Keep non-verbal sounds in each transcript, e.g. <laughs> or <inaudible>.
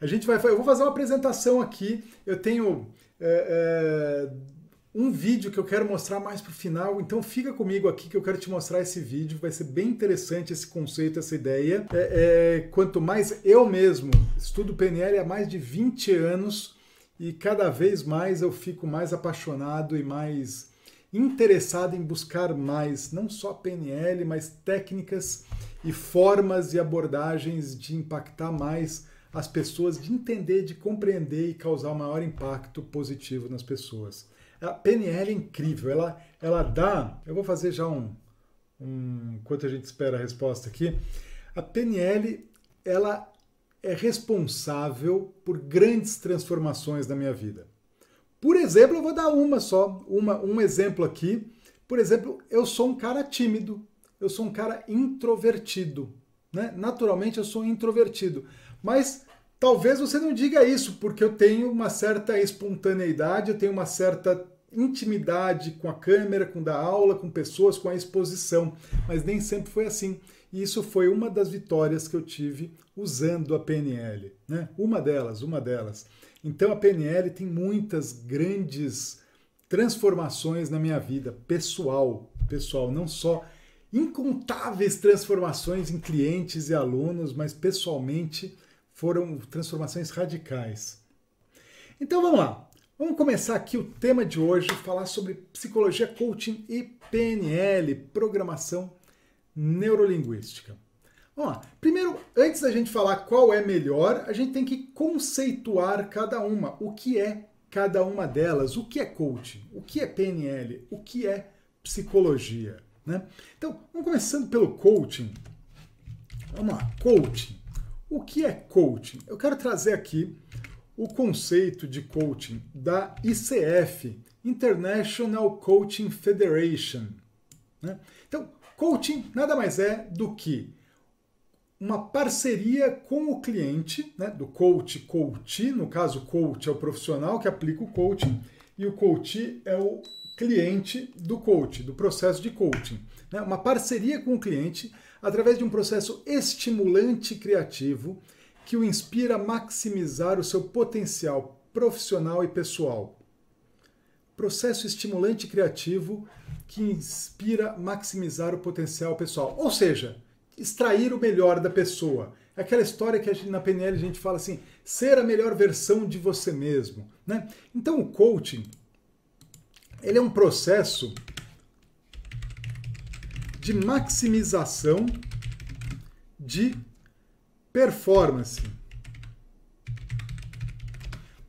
A gente vai, eu vou fazer uma apresentação aqui. Eu tenho é, é, um vídeo que eu quero mostrar mais para o final, então fica comigo aqui que eu quero te mostrar esse vídeo. Vai ser bem interessante esse conceito, essa ideia. É, é quanto mais eu mesmo estudo PNL há mais de 20 anos e cada vez mais eu fico mais apaixonado e mais interessado em buscar mais, não só PNL, mas técnicas e formas e abordagens de impactar mais as pessoas, de entender, de compreender e causar o maior impacto positivo nas pessoas. A PNL é incrível, ela, ela dá. Eu vou fazer já um, um. Enquanto a gente espera a resposta aqui. A PNL ela é responsável por grandes transformações na minha vida. Por exemplo, eu vou dar uma só, uma, um exemplo aqui. Por exemplo, eu sou um cara tímido, eu sou um cara introvertido. Né? Naturalmente eu sou introvertido. Mas talvez você não diga isso, porque eu tenho uma certa espontaneidade, eu tenho uma certa intimidade com a câmera, com dar aula, com pessoas, com a exposição. Mas nem sempre foi assim. E isso foi uma das vitórias que eu tive usando a PNL. Né? Uma delas, uma delas. Então a PNL tem muitas grandes transformações na minha vida pessoal, pessoal, não só incontáveis transformações em clientes e alunos, mas pessoalmente foram transformações radicais. Então vamos lá. Vamos começar aqui o tema de hoje, falar sobre psicologia, coaching e PNL, programação neurolinguística. Vamos lá. Primeiro, antes da gente falar qual é melhor, a gente tem que conceituar cada uma. O que é cada uma delas? O que é coaching? O que é PNL? O que é psicologia? Né? Então, vamos começando pelo coaching. Vamos lá, coaching. O que é coaching? Eu quero trazer aqui o conceito de coaching da ICF, International Coaching Federation. Né? Então, coaching nada mais é do que uma parceria com o cliente, né, do coach, coach, no caso, coach é o profissional que aplica o coaching e o coach é o cliente do coach, do processo de coaching. Né? Uma parceria com o cliente através de um processo estimulante criativo que o inspira a maximizar o seu potencial profissional e pessoal. Processo estimulante criativo que inspira a maximizar o potencial pessoal. Ou seja, extrair o melhor da pessoa. É aquela história que gente, na PNL a gente fala assim, ser a melhor versão de você mesmo. Né? Então o coaching ele é um processo de maximização de performance.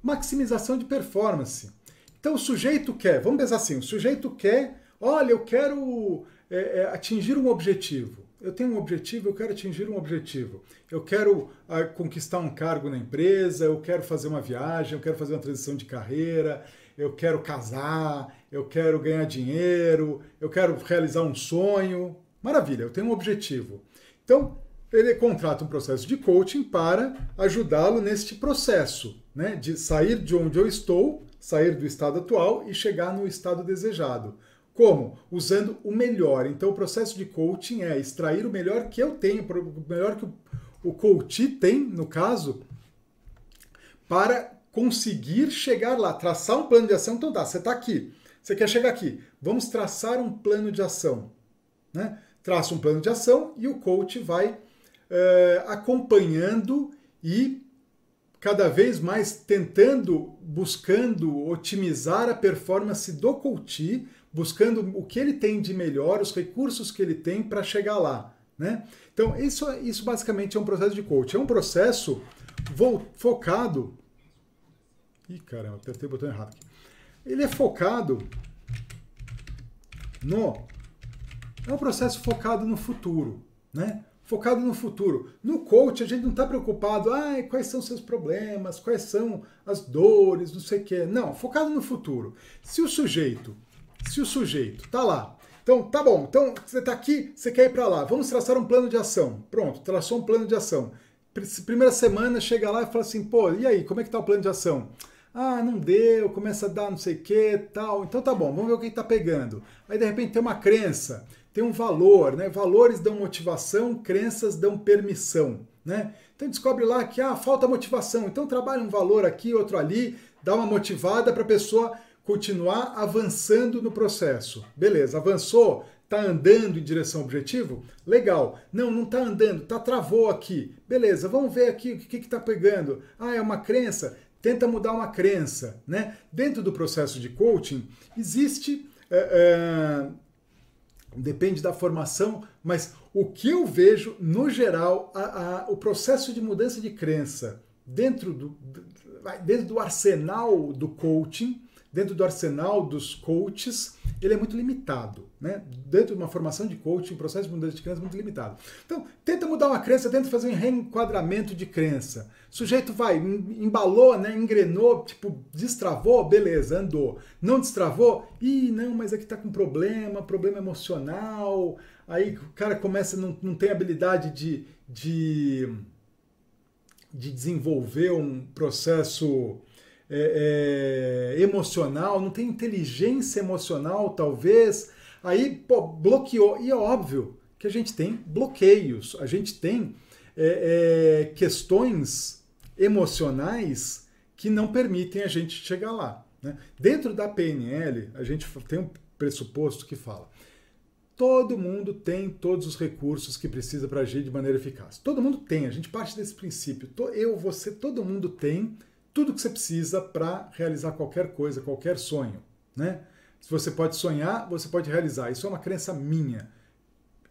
Maximização de performance. Então o sujeito quer, vamos pensar assim, o sujeito quer, olha, eu quero é, é, atingir um objetivo. Eu tenho um objetivo, eu quero atingir um objetivo. Eu quero ah, conquistar um cargo na empresa, eu quero fazer uma viagem, eu quero fazer uma transição de carreira, eu quero casar, eu quero ganhar dinheiro, eu quero realizar um sonho. Maravilha, eu tenho um objetivo. Então, ele contrata um processo de coaching para ajudá-lo neste processo, né, de sair de onde eu estou, sair do estado atual e chegar no estado desejado. Como? Usando o melhor. Então, o processo de coaching é extrair o melhor que eu tenho, o melhor que o coach tem, no caso, para conseguir chegar lá, traçar um plano de ação. Então tá, você está aqui, você quer chegar aqui, vamos traçar um plano de ação. Né? Traça um plano de ação e o coach vai é, acompanhando e cada vez mais tentando, buscando otimizar a performance do coach, buscando o que ele tem de melhor, os recursos que ele tem para chegar lá. Né? Então, isso, isso basicamente é um processo de coach. É um processo focado Ih, caramba, apertei o botão errado aqui. Ele é focado no. É um processo focado no futuro, né? Focado no futuro. No coach, a gente não está preocupado, ah, quais são seus problemas, quais são as dores, não sei o quê. Não, focado no futuro. Se o sujeito, se o sujeito tá lá, então tá bom, então você está aqui, você quer ir para lá, vamos traçar um plano de ação. Pronto, traçou um plano de ação. Primeira semana chega lá e fala assim, pô, e aí, como é que tá o plano de ação? Ah, não deu, começa a dar não sei o que, tal. Então tá bom, vamos ver o que está pegando. Aí de repente tem uma crença, tem um valor, né? Valores dão motivação, crenças dão permissão, né? Então descobre lá que ah, falta motivação. Então trabalha um valor aqui, outro ali, dá uma motivada para a pessoa continuar avançando no processo. Beleza, avançou, está andando em direção ao objetivo? Legal. Não, não está andando, tá travou aqui. Beleza, vamos ver aqui o que está pegando. Ah, é uma crença? Tenta mudar uma crença. Né? Dentro do processo de coaching, existe. É, é, depende da formação, mas o que eu vejo, no geral, a, a, o processo de mudança de crença dentro do, dentro do arsenal do coaching dentro do arsenal dos coaches, ele é muito limitado. Né? Dentro de uma formação de coaching, processo de mudança de crença é muito limitado. Então, tenta mudar uma crença, tenta fazer um reenquadramento de crença. O sujeito vai, embalou, né? engrenou, tipo, destravou, beleza, andou. Não destravou? Ih, não, mas aqui tá com problema, problema emocional. Aí o cara começa, não, não tem habilidade de, de, de desenvolver um processo é, é, emocional, não tem inteligência emocional, talvez. Aí, pô, bloqueou. E é óbvio que a gente tem bloqueios, a gente tem é, é questões emocionais que não permitem a gente chegar lá. Né? Dentro da PNL, a gente tem um pressuposto que fala: todo mundo tem todos os recursos que precisa para agir de maneira eficaz. Todo mundo tem, a gente parte desse princípio. Eu, você, todo mundo tem tudo que você precisa para realizar qualquer coisa, qualquer sonho. Né? Se você pode sonhar, você pode realizar. Isso é uma crença minha,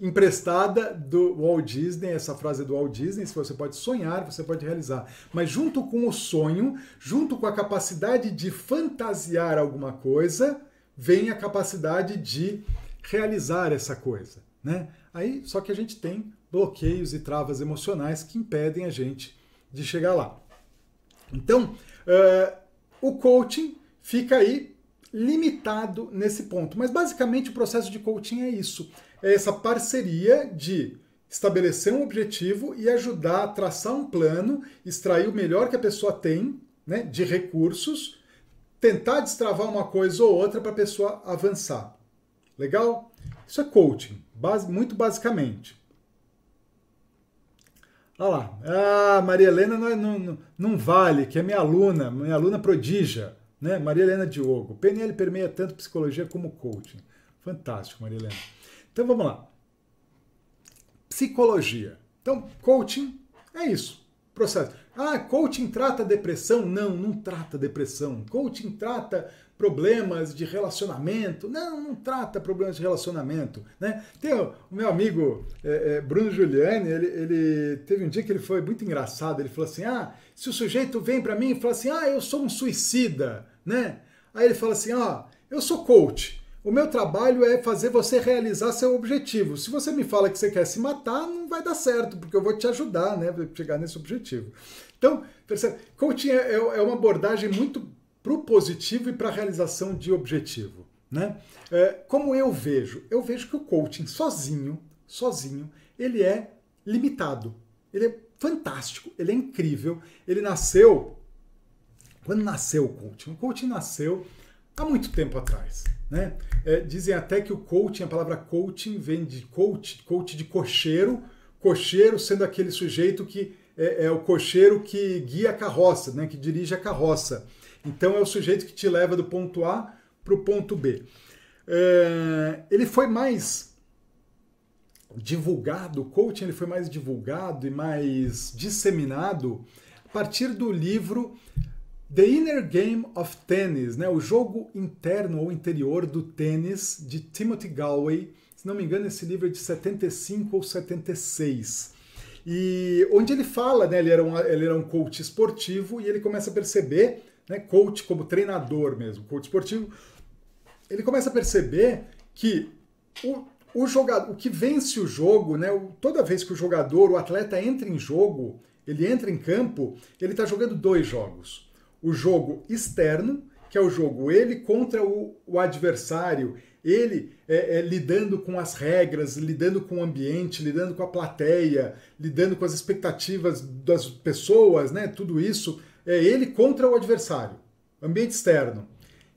emprestada do Walt Disney, essa frase é do Walt Disney, se você pode sonhar, você pode realizar. Mas junto com o sonho, junto com a capacidade de fantasiar alguma coisa, vem a capacidade de realizar essa coisa. Né? Aí, só que a gente tem bloqueios e travas emocionais que impedem a gente de chegar lá. Então, uh, o coaching fica aí limitado nesse ponto. Mas basicamente o processo de coaching é isso: é essa parceria de estabelecer um objetivo e ajudar a traçar um plano, extrair o melhor que a pessoa tem né, de recursos, tentar destravar uma coisa ou outra para a pessoa avançar. Legal? Isso é coaching, base, muito basicamente. Olha lá. Ah, Maria Helena não, é, não, não vale, que é minha aluna, minha aluna prodígia. Né? Maria Helena Diogo. PNL permeia tanto psicologia como coaching. Fantástico, Maria Helena. Então vamos lá. Psicologia. Então, coaching é isso. Processo. Ah, coaching trata depressão? Não, não trata depressão. Coaching trata problemas de relacionamento. Não, não trata problemas de relacionamento. Né? Tem o, o meu amigo é, é, Bruno Giuliani, ele, ele teve um dia que ele foi muito engraçado. Ele falou assim: ah, se o sujeito vem para mim e fala assim, ah, eu sou um suicida, né? Aí ele fala assim: ah, eu sou coach. O meu trabalho é fazer você realizar seu objetivo. Se você me fala que você quer se matar, não vai dar certo, porque eu vou te ajudar, né, para chegar nesse objetivo. Então, percebe? Coaching é, é uma abordagem muito para o positivo e para a realização de objetivo. Né? É, como eu vejo? Eu vejo que o coaching sozinho, sozinho, ele é limitado. Ele é fantástico, ele é incrível. Ele nasceu. Quando nasceu o coaching? O coaching nasceu há muito tempo atrás. Né? É, dizem até que o coaching, a palavra coaching vem de coach, coach de cocheiro, cocheiro sendo aquele sujeito que é, é o cocheiro que guia a carroça, né? que dirige a carroça. Então é o sujeito que te leva do ponto A para o ponto B. É, ele foi mais divulgado, o coaching ele foi mais divulgado e mais disseminado a partir do livro The Inner Game of Tennis, né? o jogo interno ou interior do tênis, de Timothy Galway. Se não me engano, esse livro é de 75 ou 76. E onde ele fala, né? ele, era um, ele era um coach esportivo e ele começa a perceber né, coach como treinador mesmo, coach esportivo, ele começa a perceber que o, o jogador, o que vence o jogo, né, toda vez que o jogador, o atleta entra em jogo, ele entra em campo, ele está jogando dois jogos. O jogo externo, que é o jogo ele contra o, o adversário, ele é, é, lidando com as regras, lidando com o ambiente, lidando com a plateia, lidando com as expectativas das pessoas, né? Tudo isso é ele contra o adversário, ambiente externo.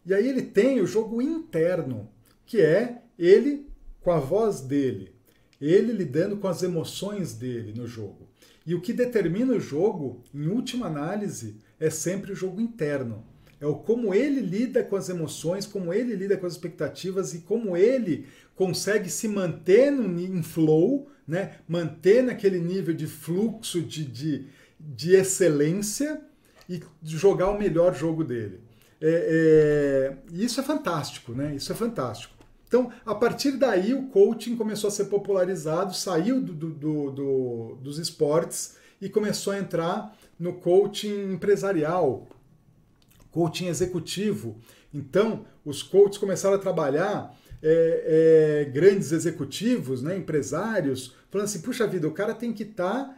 E aí ele tem o jogo interno, que é ele com a voz dele, ele lidando com as emoções dele no jogo. E o que determina o jogo, em última análise, é sempre o jogo interno. É o como ele lida com as emoções, como ele lida com as expectativas e como ele consegue se manter no, em flow, né? manter naquele nível de fluxo de, de, de excelência e jogar o melhor jogo dele. É, é, isso é fantástico, né? Isso é fantástico. Então, a partir daí, o coaching começou a ser popularizado, saiu do, do, do, dos esportes e começou a entrar no coaching empresarial, coaching executivo. Então, os coaches começaram a trabalhar é, é, grandes executivos, né, empresários, falando assim: puxa vida, o cara tem que estar tá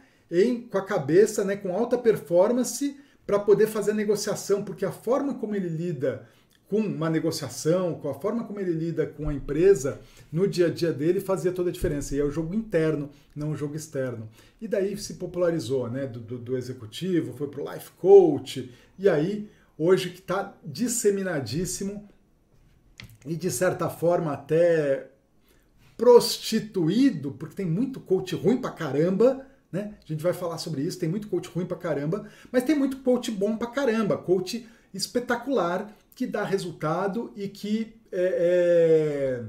com a cabeça, né, com alta performance para poder fazer a negociação, porque a forma como ele lida com uma negociação, com a forma como ele lida com a empresa no dia a dia dele fazia toda a diferença. E é o jogo interno, não o jogo externo. E daí se popularizou, né? Do, do, do executivo, foi para o life coach, e aí, hoje que está disseminadíssimo e de certa forma até prostituído, porque tem muito coach ruim pra caramba, né? A gente vai falar sobre isso, tem muito coach ruim pra caramba, mas tem muito coach bom pra caramba, coach espetacular que dá resultado e que é, é,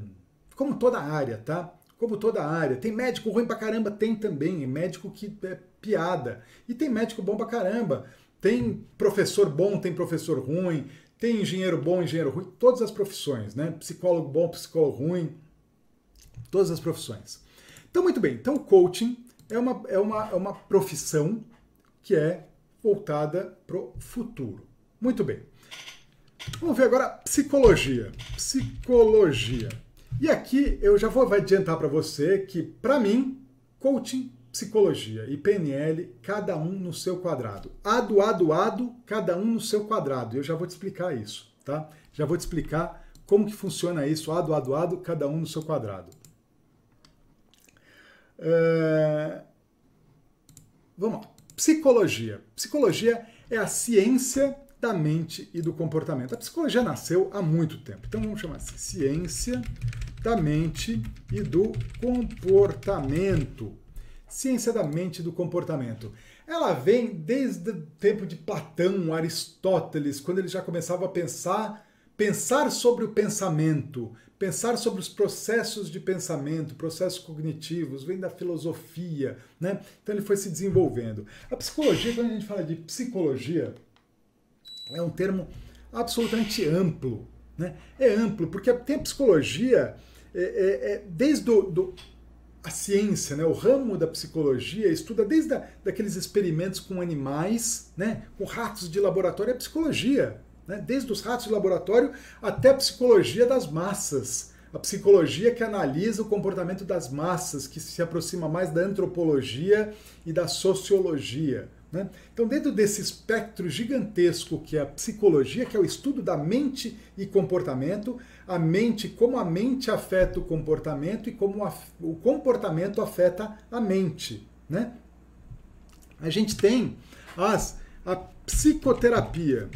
como toda área, tá? Como toda área. Tem médico ruim pra caramba? Tem também. Médico que é piada. E tem médico bom pra caramba. Tem professor bom, tem professor ruim. Tem engenheiro bom, engenheiro ruim. Todas as profissões, né? Psicólogo bom, psicólogo ruim. Todas as profissões. Então, muito bem. Então, coaching é uma, é uma, é uma profissão que é voltada para o futuro. Muito bem. Vamos ver agora psicologia. Psicologia. E aqui eu já vou adiantar para você que, para mim, coaching, psicologia e PNL, cada um no seu quadrado. Ado, ado, ado, cada um no seu quadrado. Eu já vou te explicar isso, tá? Já vou te explicar como que funciona isso, ado, ado, ado, cada um no seu quadrado. É... Vamos lá. Psicologia. Psicologia é a ciência da mente e do comportamento. A psicologia nasceu há muito tempo. Então vamos chamar assim: ciência da mente e do comportamento. Ciência da mente e do comportamento. Ela vem desde o tempo de Platão, Aristóteles, quando ele já começava a pensar, pensar sobre o pensamento, pensar sobre os processos de pensamento, processos cognitivos, vem da filosofia, né? Então ele foi se desenvolvendo. A psicologia, quando a gente fala de psicologia, é um termo absolutamente amplo. Né? É amplo, porque tem a psicologia, é, é, é, desde do, a ciência, né? o ramo da psicologia estuda desde a, daqueles experimentos com animais, né? com ratos de laboratório, é psicologia. Né? Desde os ratos de laboratório até a psicologia das massas. A psicologia que analisa o comportamento das massas, que se aproxima mais da antropologia e da sociologia. Né? Então, dentro desse espectro gigantesco que é a psicologia, que é o estudo da mente e comportamento, a mente, como a mente afeta o comportamento e como a, o comportamento afeta a mente. Né? A gente tem as, a psicoterapia,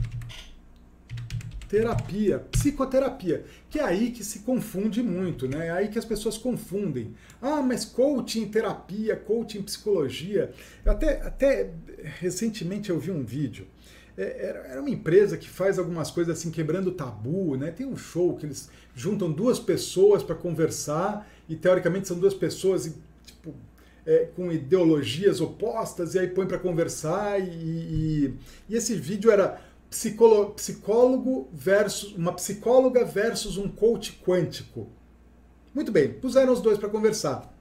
terapia, psicoterapia, que é aí que se confunde muito, né? É aí que as pessoas confundem. Ah, mas coaching terapia, coaching psicologia. Até, até recentemente eu vi um vídeo. É, era uma empresa que faz algumas coisas assim, quebrando tabu, né? Tem um show que eles juntam duas pessoas para conversar e teoricamente são duas pessoas tipo, é, com ideologias opostas e aí põe para conversar e, e, e esse vídeo era psicólogo versus uma psicóloga versus um coach quântico. Muito bem, puseram os dois para conversar.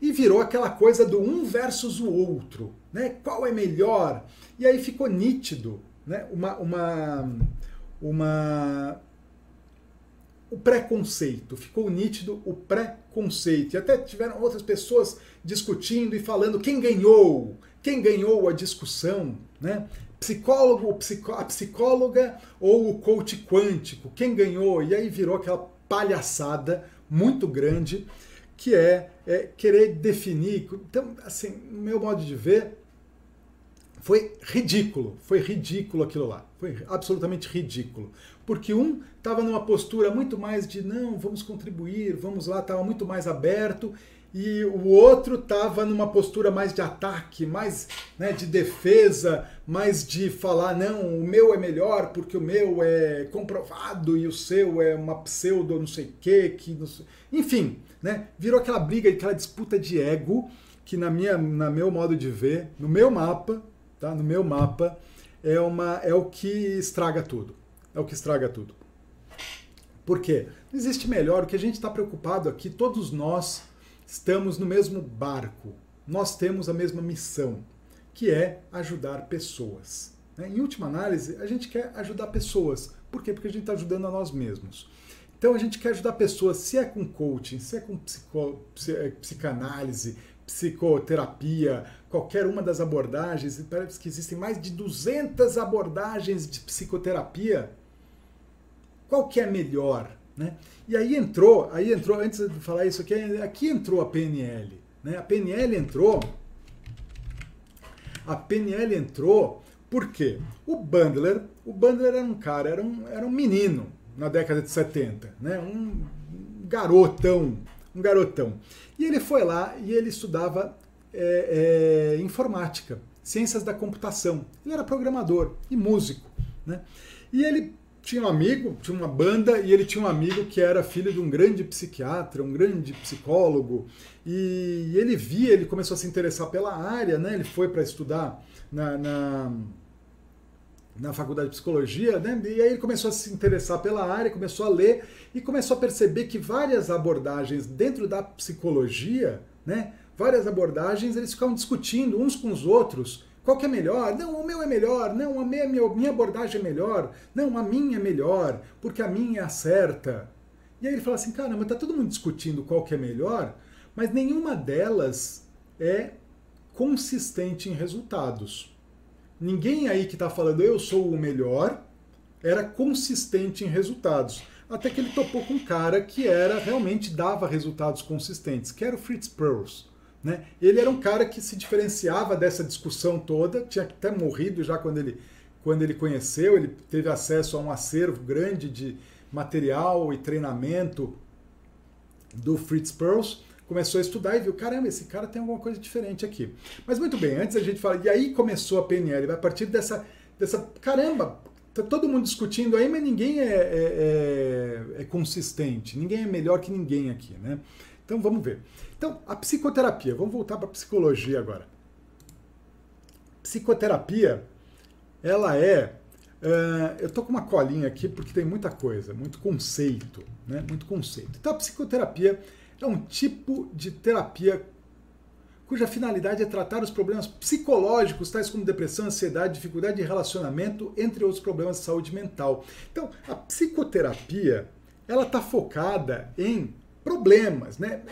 E virou aquela coisa do um versus o outro, né? Qual é melhor? E aí ficou nítido, né? Uma uma uma o preconceito, ficou nítido o preconceito. E até tiveram outras pessoas discutindo e falando quem ganhou, quem ganhou a discussão, né? Psicólogo, a psicóloga ou o coach quântico, quem ganhou? E aí virou aquela palhaçada muito grande que é, é querer definir. Então, assim, no meu modo de ver, foi ridículo, foi ridículo aquilo lá, foi absolutamente ridículo, porque um estava numa postura muito mais de não, vamos contribuir, vamos lá, estava muito mais aberto, e o outro estava numa postura mais de ataque, mais né, de defesa, mais de falar, não, o meu é melhor porque o meu é comprovado e o seu é uma pseudo não sei o quê, que sei... enfim, né, virou aquela briga, aquela disputa de ego que na minha, na meu modo de ver, no meu mapa, tá, no meu mapa, é, uma, é o que estraga tudo, é o que estraga tudo. Por quê? Não existe melhor, o que a gente está preocupado aqui, todos nós estamos no mesmo barco, nós temos a mesma missão, que é ajudar pessoas. Né? Em última análise, a gente quer ajudar pessoas. Por quê? Porque a gente está ajudando a nós mesmos. Então a gente quer ajudar pessoas, se é com coaching, se é com psico, é, psicanálise, psicoterapia, qualquer uma das abordagens, parece que existem mais de 200 abordagens de psicoterapia. Qual que é melhor? Né? E aí entrou, aí entrou, antes de falar isso aqui, aqui entrou a PNL. Né? A PNL entrou. A PNL entrou porque o Bandler, o Bandler era um cara, era um, era um menino na década de 70, né? um garotão, um garotão. E ele foi lá e ele estudava é, é, informática, ciências da computação. Ele era programador e músico. Né? E ele tinha um amigo, tinha uma banda, e ele tinha um amigo que era filho de um grande psiquiatra, um grande psicólogo, e ele via, ele começou a se interessar pela área, né? ele foi para estudar na, na, na, faculdade de psicologia, né? e aí ele começou a se interessar pela área, começou a ler, e começou a perceber que várias abordagens dentro da psicologia, né? várias abordagens, eles ficavam discutindo uns com os outros qual que é melhor? Não, o meu é melhor. Não, a minha, minha abordagem é melhor. Não, a minha é melhor, porque a minha é a certa. E aí ele fala assim, caramba, tá todo mundo discutindo qual que é melhor, mas nenhuma delas é consistente em resultados. Ninguém aí que está falando eu sou o melhor era consistente em resultados. Até que ele topou com um cara que era realmente dava resultados consistentes, que era o Fritz Perls. Né? Ele era um cara que se diferenciava dessa discussão toda, tinha até morrido já quando ele, quando ele conheceu, ele teve acesso a um acervo grande de material e treinamento do Fritz Perls, começou a estudar e viu, caramba, esse cara tem alguma coisa diferente aqui. Mas muito bem, antes a gente fala, e aí começou a PNL, a partir dessa, dessa caramba, tá todo mundo discutindo aí, mas ninguém é, é, é, é consistente, ninguém é melhor que ninguém aqui, né? Então vamos ver. Então, a psicoterapia, vamos voltar para a psicologia agora. Psicoterapia, ela é. Uh, eu tô com uma colinha aqui porque tem muita coisa, muito conceito, né? Muito conceito. Então, a psicoterapia é um tipo de terapia cuja finalidade é tratar os problemas psicológicos, tais como depressão, ansiedade, dificuldade de relacionamento, entre outros problemas de saúde mental. Então, a psicoterapia, ela está focada em problemas, né?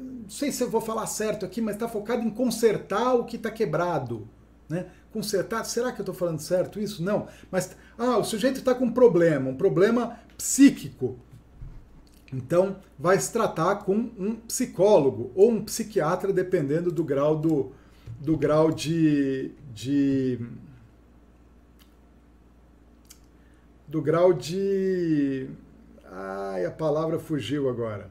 Não sei se eu vou falar certo aqui, mas está focado em consertar o que está quebrado, né? Consertar, será que eu estou falando certo isso? Não, mas ah, o sujeito está com um problema, um problema psíquico. Então, vai se tratar com um psicólogo ou um psiquiatra, dependendo do grau do, do grau de, de do grau de Ai, a palavra fugiu agora.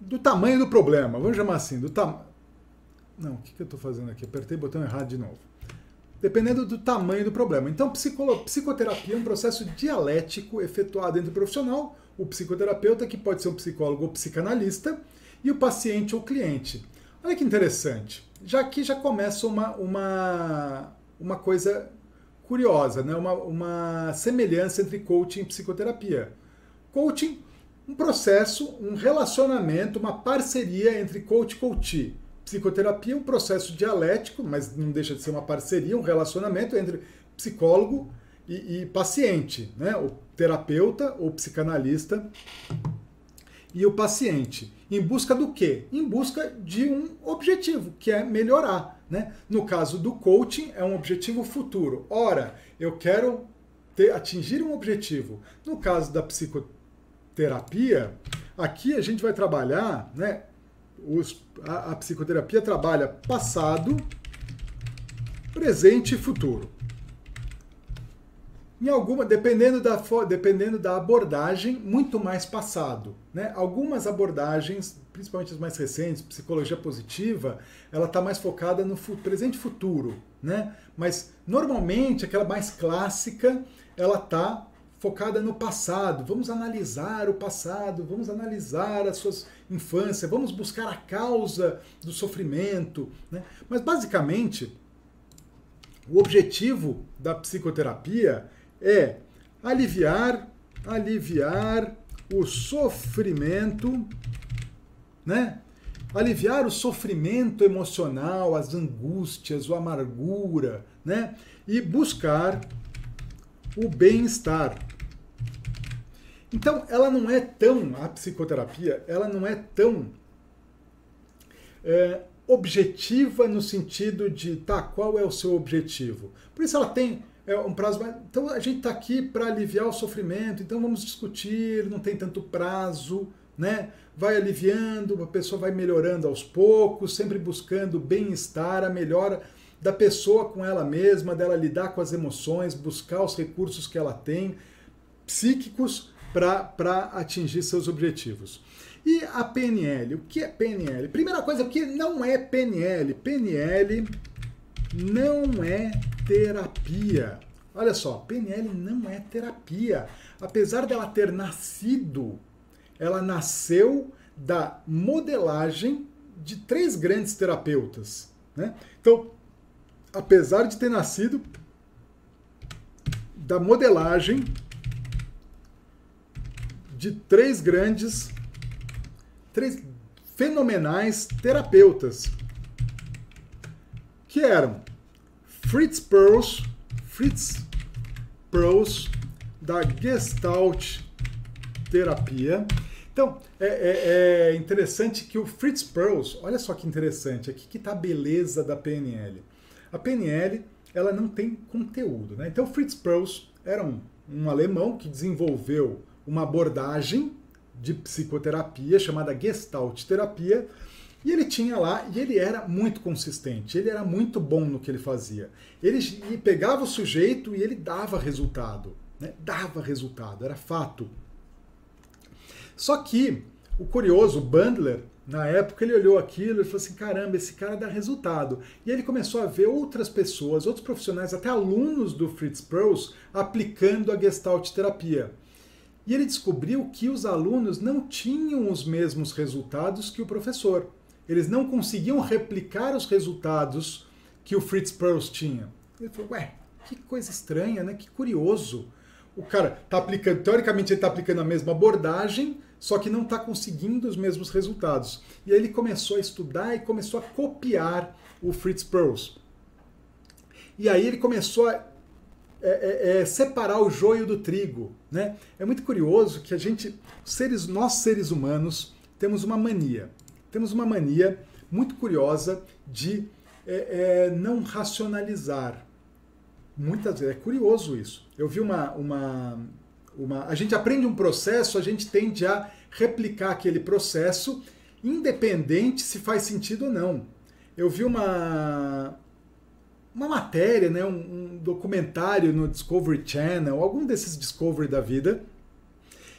Do tamanho do problema, vamos chamar assim, do tamanho. Não, o que, que eu estou fazendo aqui? Apertei o botão errado de novo. Dependendo do tamanho do problema. Então, psicoterapia é um processo dialético efetuado entre o profissional, o psicoterapeuta, que pode ser um psicólogo ou psicanalista, e o paciente ou cliente. Olha que interessante. Já aqui já começa uma, uma, uma coisa curiosa, né? uma, uma semelhança entre coaching e psicoterapia. Coaching, um processo, um relacionamento, uma parceria entre coach e coachee. Psicoterapia, um processo dialético, mas não deixa de ser uma parceria, um relacionamento entre psicólogo e, e paciente, né? o terapeuta ou psicanalista e o paciente. Em busca do quê? Em busca de um objetivo, que é melhorar. Né? No caso do coaching, é um objetivo futuro. Ora, eu quero ter, atingir um objetivo. No caso da psicoterapia, aqui a gente vai trabalhar, né? Os, a, a psicoterapia trabalha passado, presente e futuro. em alguma, dependendo da, dependendo da abordagem, muito mais passado. Né? Algumas abordagens, principalmente as mais recentes, psicologia positiva, ela está mais focada no presente e futuro. Né? Mas normalmente aquela mais clássica, ela está focada no passado. Vamos analisar o passado, vamos analisar a sua infância, vamos buscar a causa do sofrimento. Né? Mas basicamente, o objetivo da psicoterapia é aliviar, aliviar o sofrimento, né? Aliviar o sofrimento emocional, as angústias, a amargura, né? E buscar o bem-estar. Então, ela não é tão, a psicoterapia, ela não é tão é, objetiva no sentido de, tá, qual é o seu objetivo? Por isso ela tem é um prazo. Então a gente está aqui para aliviar o sofrimento, então vamos discutir, não tem tanto prazo, né? Vai aliviando, a pessoa vai melhorando aos poucos, sempre buscando bem-estar, a melhora da pessoa com ela mesma, dela lidar com as emoções, buscar os recursos que ela tem, psíquicos, para atingir seus objetivos. E a PNL? O que é PNL? Primeira coisa, o que não é PNL? PNL não é terapia. Olha só, PNL não é terapia. Apesar dela ter nascido, ela nasceu da modelagem de três grandes terapeutas. Né? Então, apesar de ter nascido da modelagem de três grandes, três fenomenais terapeutas que eram Fritz Perls, Fritz Perls da Gestalt Terapia. Então, é, é, é, interessante que o Fritz Perls, olha só que interessante, aqui que está a beleza da PNL. A PNL, ela não tem conteúdo, né? Então, Fritz Perls era um, um alemão que desenvolveu uma abordagem de psicoterapia chamada Gestalt Terapia, e ele tinha lá, e ele era muito consistente, ele era muito bom no que ele fazia. Ele pegava o sujeito e ele dava resultado. Né? Dava resultado, era fato. Só que o curioso, o Bandler, na época ele olhou aquilo e falou assim: caramba, esse cara dá resultado. E ele começou a ver outras pessoas, outros profissionais, até alunos do Fritz Perls, aplicando a Gestalt terapia. E ele descobriu que os alunos não tinham os mesmos resultados que o professor eles não conseguiam replicar os resultados que o Fritz Perls tinha. Ele falou, ué, que coisa estranha, né? Que curioso. O cara está aplicando, teoricamente ele está aplicando a mesma abordagem, só que não está conseguindo os mesmos resultados. E aí ele começou a estudar e começou a copiar o Fritz Perls. E aí ele começou a é, é, é, separar o joio do trigo. Né? É muito curioso que a gente, seres, nós seres humanos, temos uma mania temos uma mania muito curiosa de é, é, não racionalizar. Muitas vezes, é curioso isso. Eu vi uma, uma, uma. A gente aprende um processo, a gente tende a replicar aquele processo, independente se faz sentido ou não. Eu vi uma, uma matéria, né, um, um, documentário no Discovery Channel, algum desses Discovery da vida,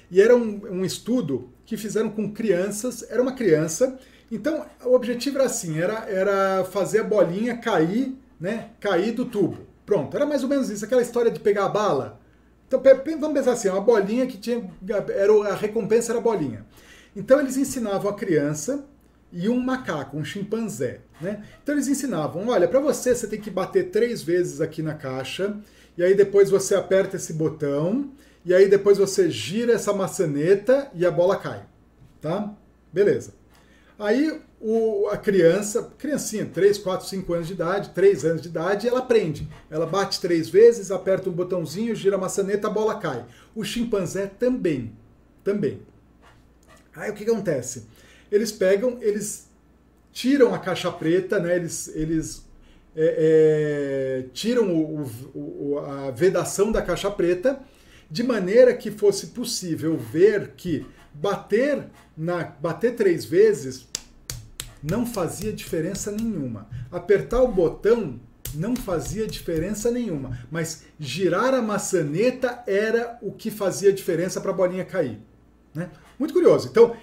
e era um, um estudo que fizeram com crianças. Era uma criança. Então, o objetivo era assim: era, era fazer a bolinha cair, né? Cair do tubo. Pronto, era mais ou menos isso, aquela história de pegar a bala. Então, vamos pensar assim, uma bolinha que tinha. Era, a recompensa era a bolinha. Então eles ensinavam a criança e um macaco, um chimpanzé. Né? Então eles ensinavam: olha, para você você tem que bater três vezes aqui na caixa, e aí depois você aperta esse botão, e aí depois você gira essa maçaneta e a bola cai, tá? Beleza. Aí o, a criança, criancinha, 3, 4, 5 anos de idade, 3 anos de idade, ela aprende. Ela bate três vezes, aperta um botãozinho, gira a maçaneta, a bola cai. O chimpanzé também, também. Aí o que acontece? Eles pegam, eles tiram a caixa preta, né? Eles, eles é, é, tiram o, o, a vedação da caixa preta de maneira que fosse possível ver que bater na bater três vezes não fazia diferença nenhuma. Apertar o botão não fazia diferença nenhuma, mas girar a maçaneta era o que fazia diferença para a bolinha cair. Né? Muito curioso. Então,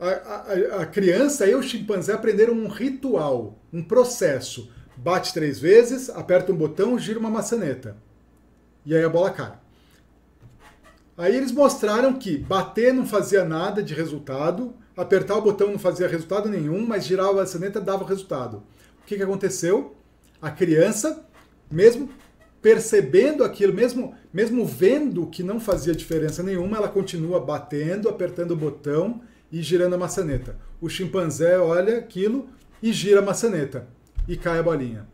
a, a, a criança e o chimpanzé aprenderam um ritual, um processo. Bate três vezes, aperta um botão, gira uma maçaneta. E aí a bola cai. Aí eles mostraram que bater não fazia nada de resultado, apertar o botão não fazia resultado nenhum, mas girar a maçaneta dava resultado. O que, que aconteceu? A criança, mesmo percebendo aquilo, mesmo, mesmo vendo que não fazia diferença nenhuma, ela continua batendo, apertando o botão e girando a maçaneta. O chimpanzé olha aquilo e gira a maçaneta e cai a bolinha.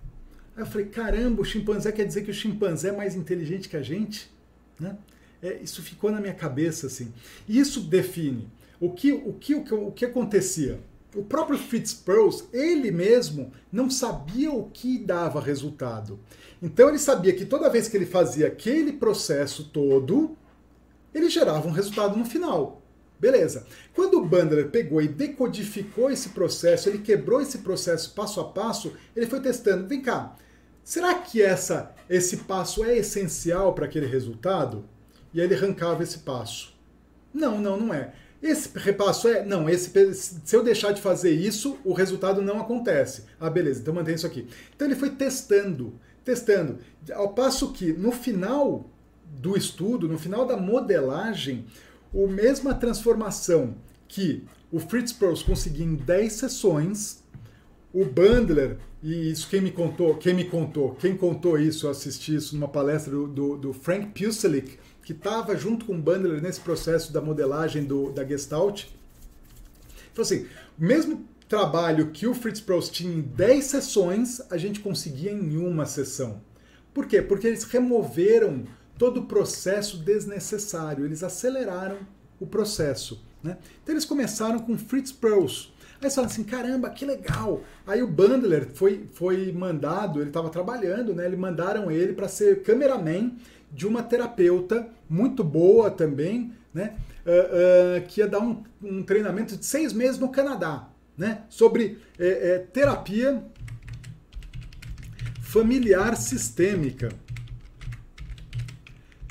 Aí eu falei, caramba, o chimpanzé quer dizer que o chimpanzé é mais inteligente que a gente? Né? É, isso ficou na minha cabeça assim. Isso define o que, o que, o que, o que acontecia. O próprio Fritz Perls, ele mesmo não sabia o que dava resultado. Então ele sabia que toda vez que ele fazia aquele processo todo, ele gerava um resultado no final. Beleza. Quando o Bandler pegou e decodificou esse processo, ele quebrou esse processo passo a passo, ele foi testando. Vem cá, será que essa, esse passo é essencial para aquele resultado? E aí ele arrancava esse passo. Não, não, não é. Esse repasso é, não, esse, se eu deixar de fazer isso, o resultado não acontece. Ah, beleza, então mantém isso aqui. Então ele foi testando, testando, ao passo que no final do estudo, no final da modelagem, a mesma transformação que o Fritz Perls conseguiu em 10 sessões, o Bandler, e isso quem me contou, quem me contou, quem contou isso, eu assisti isso numa palestra do, do, do Frank Puselic, que estava junto com o Bandler nesse processo da modelagem do, da Gestalt. Então, assim, o mesmo trabalho que o Fritz Perls tinha em 10 sessões, a gente conseguia em uma sessão. Por quê? Porque eles removeram todo o processo desnecessário, eles aceleraram o processo. Né? Então eles começaram com Fritz Perls. Aí eles falaram assim, caramba, que legal. Aí o Bandler foi, foi mandado, ele estava trabalhando, né? Eles mandaram ele para ser cameraman de uma terapeuta muito boa também, né? Uh, uh, que ia dar um, um, treinamento de seis meses no Canadá, né? Sobre é, é, terapia familiar sistêmica.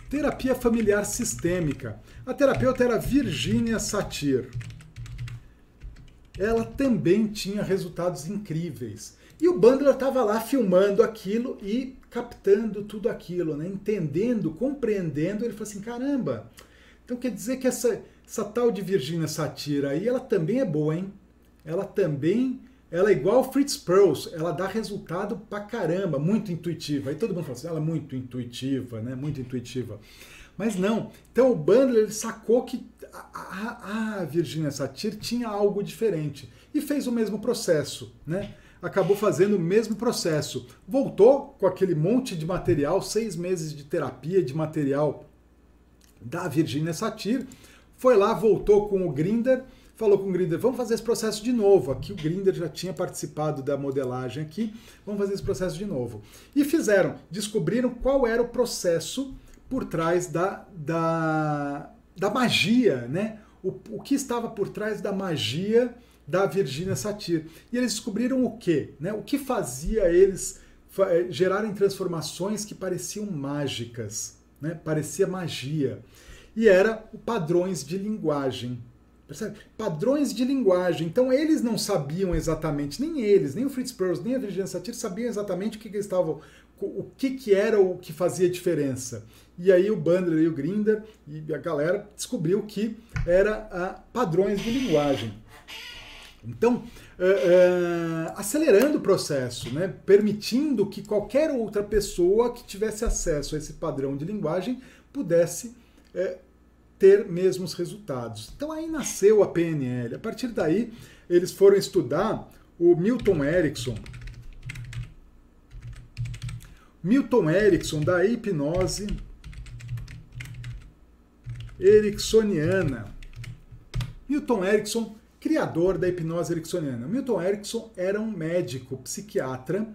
Terapia familiar sistêmica. A terapeuta era Virginia Satir. Ela também tinha resultados incríveis. E o Bandler estava lá filmando aquilo e captando tudo aquilo, né? entendendo, compreendendo. Ele falou assim: caramba, então quer dizer que essa, essa tal de Virginia Satira aí, ela também é boa, hein? Ela também, ela é igual Fritz Perls, ela dá resultado pra caramba, muito intuitiva. Aí todo mundo fala assim: ela é muito intuitiva, né? Muito intuitiva. Mas não. Então o Bandler sacou que a, a, a Virginia Satir tinha algo diferente e fez o mesmo processo, né? Acabou fazendo o mesmo processo. Voltou com aquele monte de material, seis meses de terapia de material da Virginia Satir, foi lá, voltou com o Grinder, falou com o Grinder, vamos fazer esse processo de novo. Aqui o Grinder já tinha participado da modelagem aqui, vamos fazer esse processo de novo. E fizeram, descobriram qual era o processo por trás da, da, da magia, né? O, o que estava por trás da magia da Virginia Satir. E eles descobriram o quê? Né? O que fazia eles eh, gerarem transformações que pareciam mágicas, né? parecia magia. E era padrões de linguagem. Percebe? Padrões de linguagem. Então eles não sabiam exatamente, nem eles, nem o Fritz Perls, nem a Virginia Satir sabiam exatamente o que, que eles estavam, o que, que era o que fazia diferença. E aí o Bandler e o Grinder e a galera descobriu que era a padrões de linguagem. Então, é, é, acelerando o processo, né? permitindo que qualquer outra pessoa que tivesse acesso a esse padrão de linguagem pudesse é, ter mesmos resultados. Então aí nasceu a PNL. A partir daí, eles foram estudar o Milton Erickson. Milton Erickson, da hipnose ericksoniana. Milton Erickson criador da hipnose ericksoniana. Milton Erickson era um médico psiquiatra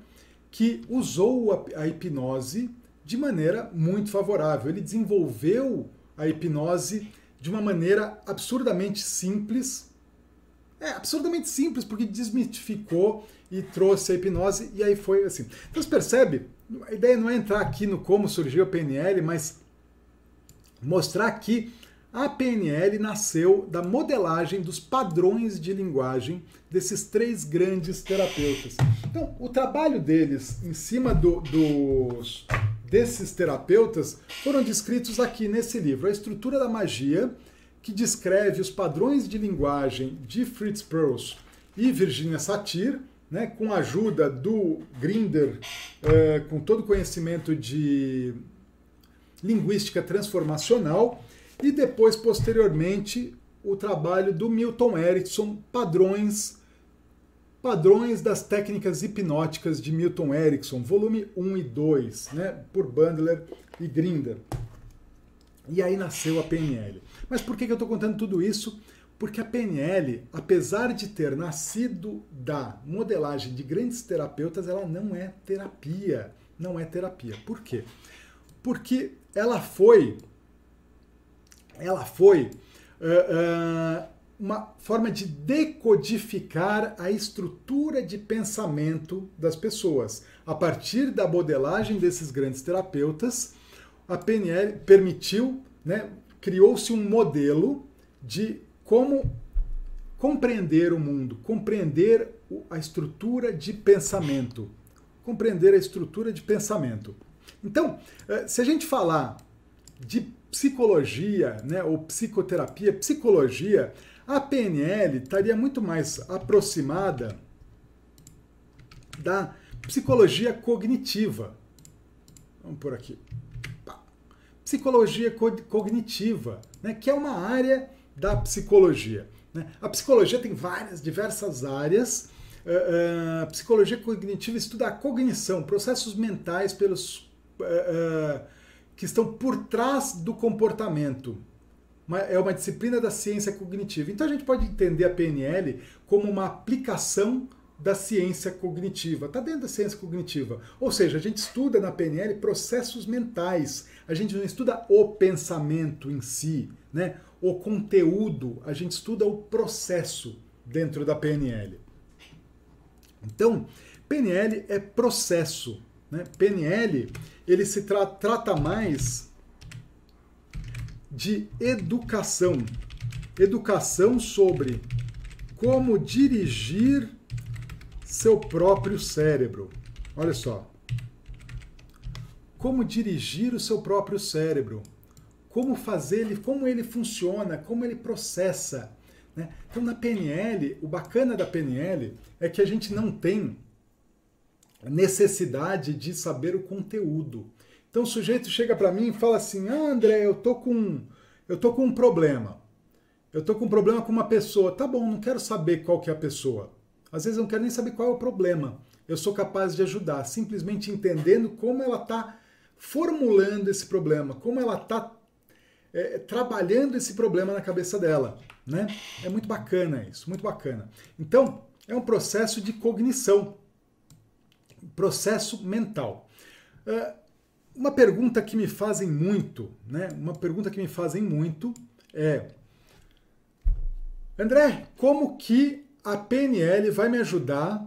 que usou a, hipnose de maneira muito favorável. Ele desenvolveu a hipnose de uma maneira absurdamente simples É absolutamente simples, porque desmitificou e trouxe a hipnose, e aí foi assim. Então você percebe, a ideia não é entrar aqui no como surgiu a PNL, mas mostrar que a PNL nasceu da modelagem dos padrões de linguagem desses três grandes terapeutas. Então, o trabalho deles em cima do, dos, desses terapeutas foram descritos aqui nesse livro. A Estrutura da Magia, que descreve os padrões de linguagem de Fritz Perls e Virginia Satir, né, com a ajuda do Grinder, uh, com todo o conhecimento de linguística transformacional, e depois, posteriormente, o trabalho do Milton Erickson, Padrões Padrões das técnicas hipnóticas de Milton Erickson, volume 1 e 2, né, por Bandler e Grinder. E aí nasceu a PNL. Mas por que eu estou contando tudo isso? Porque a PNL, apesar de ter nascido da modelagem de grandes terapeutas, ela não é terapia. Não é terapia. Por quê? Porque ela foi, ela foi uh, uh, uma forma de decodificar a estrutura de pensamento das pessoas. A partir da modelagem desses grandes terapeutas, a PNL permitiu, né, criou-se um modelo de como compreender o mundo, compreender a estrutura de pensamento. Compreender a estrutura de pensamento. Então, eh, se a gente falar de psicologia, né, ou psicoterapia, psicologia, a PNL estaria muito mais aproximada da psicologia cognitiva. Vamos por aqui. Psicologia co cognitiva, né, que é uma área da psicologia. Né? A psicologia tem várias, diversas áreas. Uh, uh, psicologia cognitiva estuda a cognição, processos mentais pelos uh, que estão por trás do comportamento é uma disciplina da ciência cognitiva. Então a gente pode entender a PNL como uma aplicação da ciência cognitiva, está dentro da ciência cognitiva. Ou seja, a gente estuda na PNL processos mentais, a gente não estuda o pensamento em si, né? o conteúdo, a gente estuda o processo dentro da PNL. Então, PNL é processo. Né? PNL ele se tra trata mais de educação. Educação sobre como dirigir seu próprio cérebro. Olha só. Como dirigir o seu próprio cérebro. Como fazer ele, como ele funciona, como ele processa. Né? Então, na PNL, o bacana da PNL é que a gente não tem necessidade de saber o conteúdo. Então o sujeito chega para mim e fala assim: ah, André, eu tô com eu tô com um problema. Eu tô com um problema com uma pessoa. Tá bom, não quero saber qual que é a pessoa. Às vezes eu não quero nem saber qual é o problema. Eu sou capaz de ajudar, simplesmente entendendo como ela está formulando esse problema, como ela está é, trabalhando esse problema na cabeça dela. Né? É muito bacana isso, muito bacana. Então, é um processo de cognição, processo mental. Uh, uma pergunta que me fazem muito, né? Uma pergunta que me fazem muito é: André, como que a PNL vai me ajudar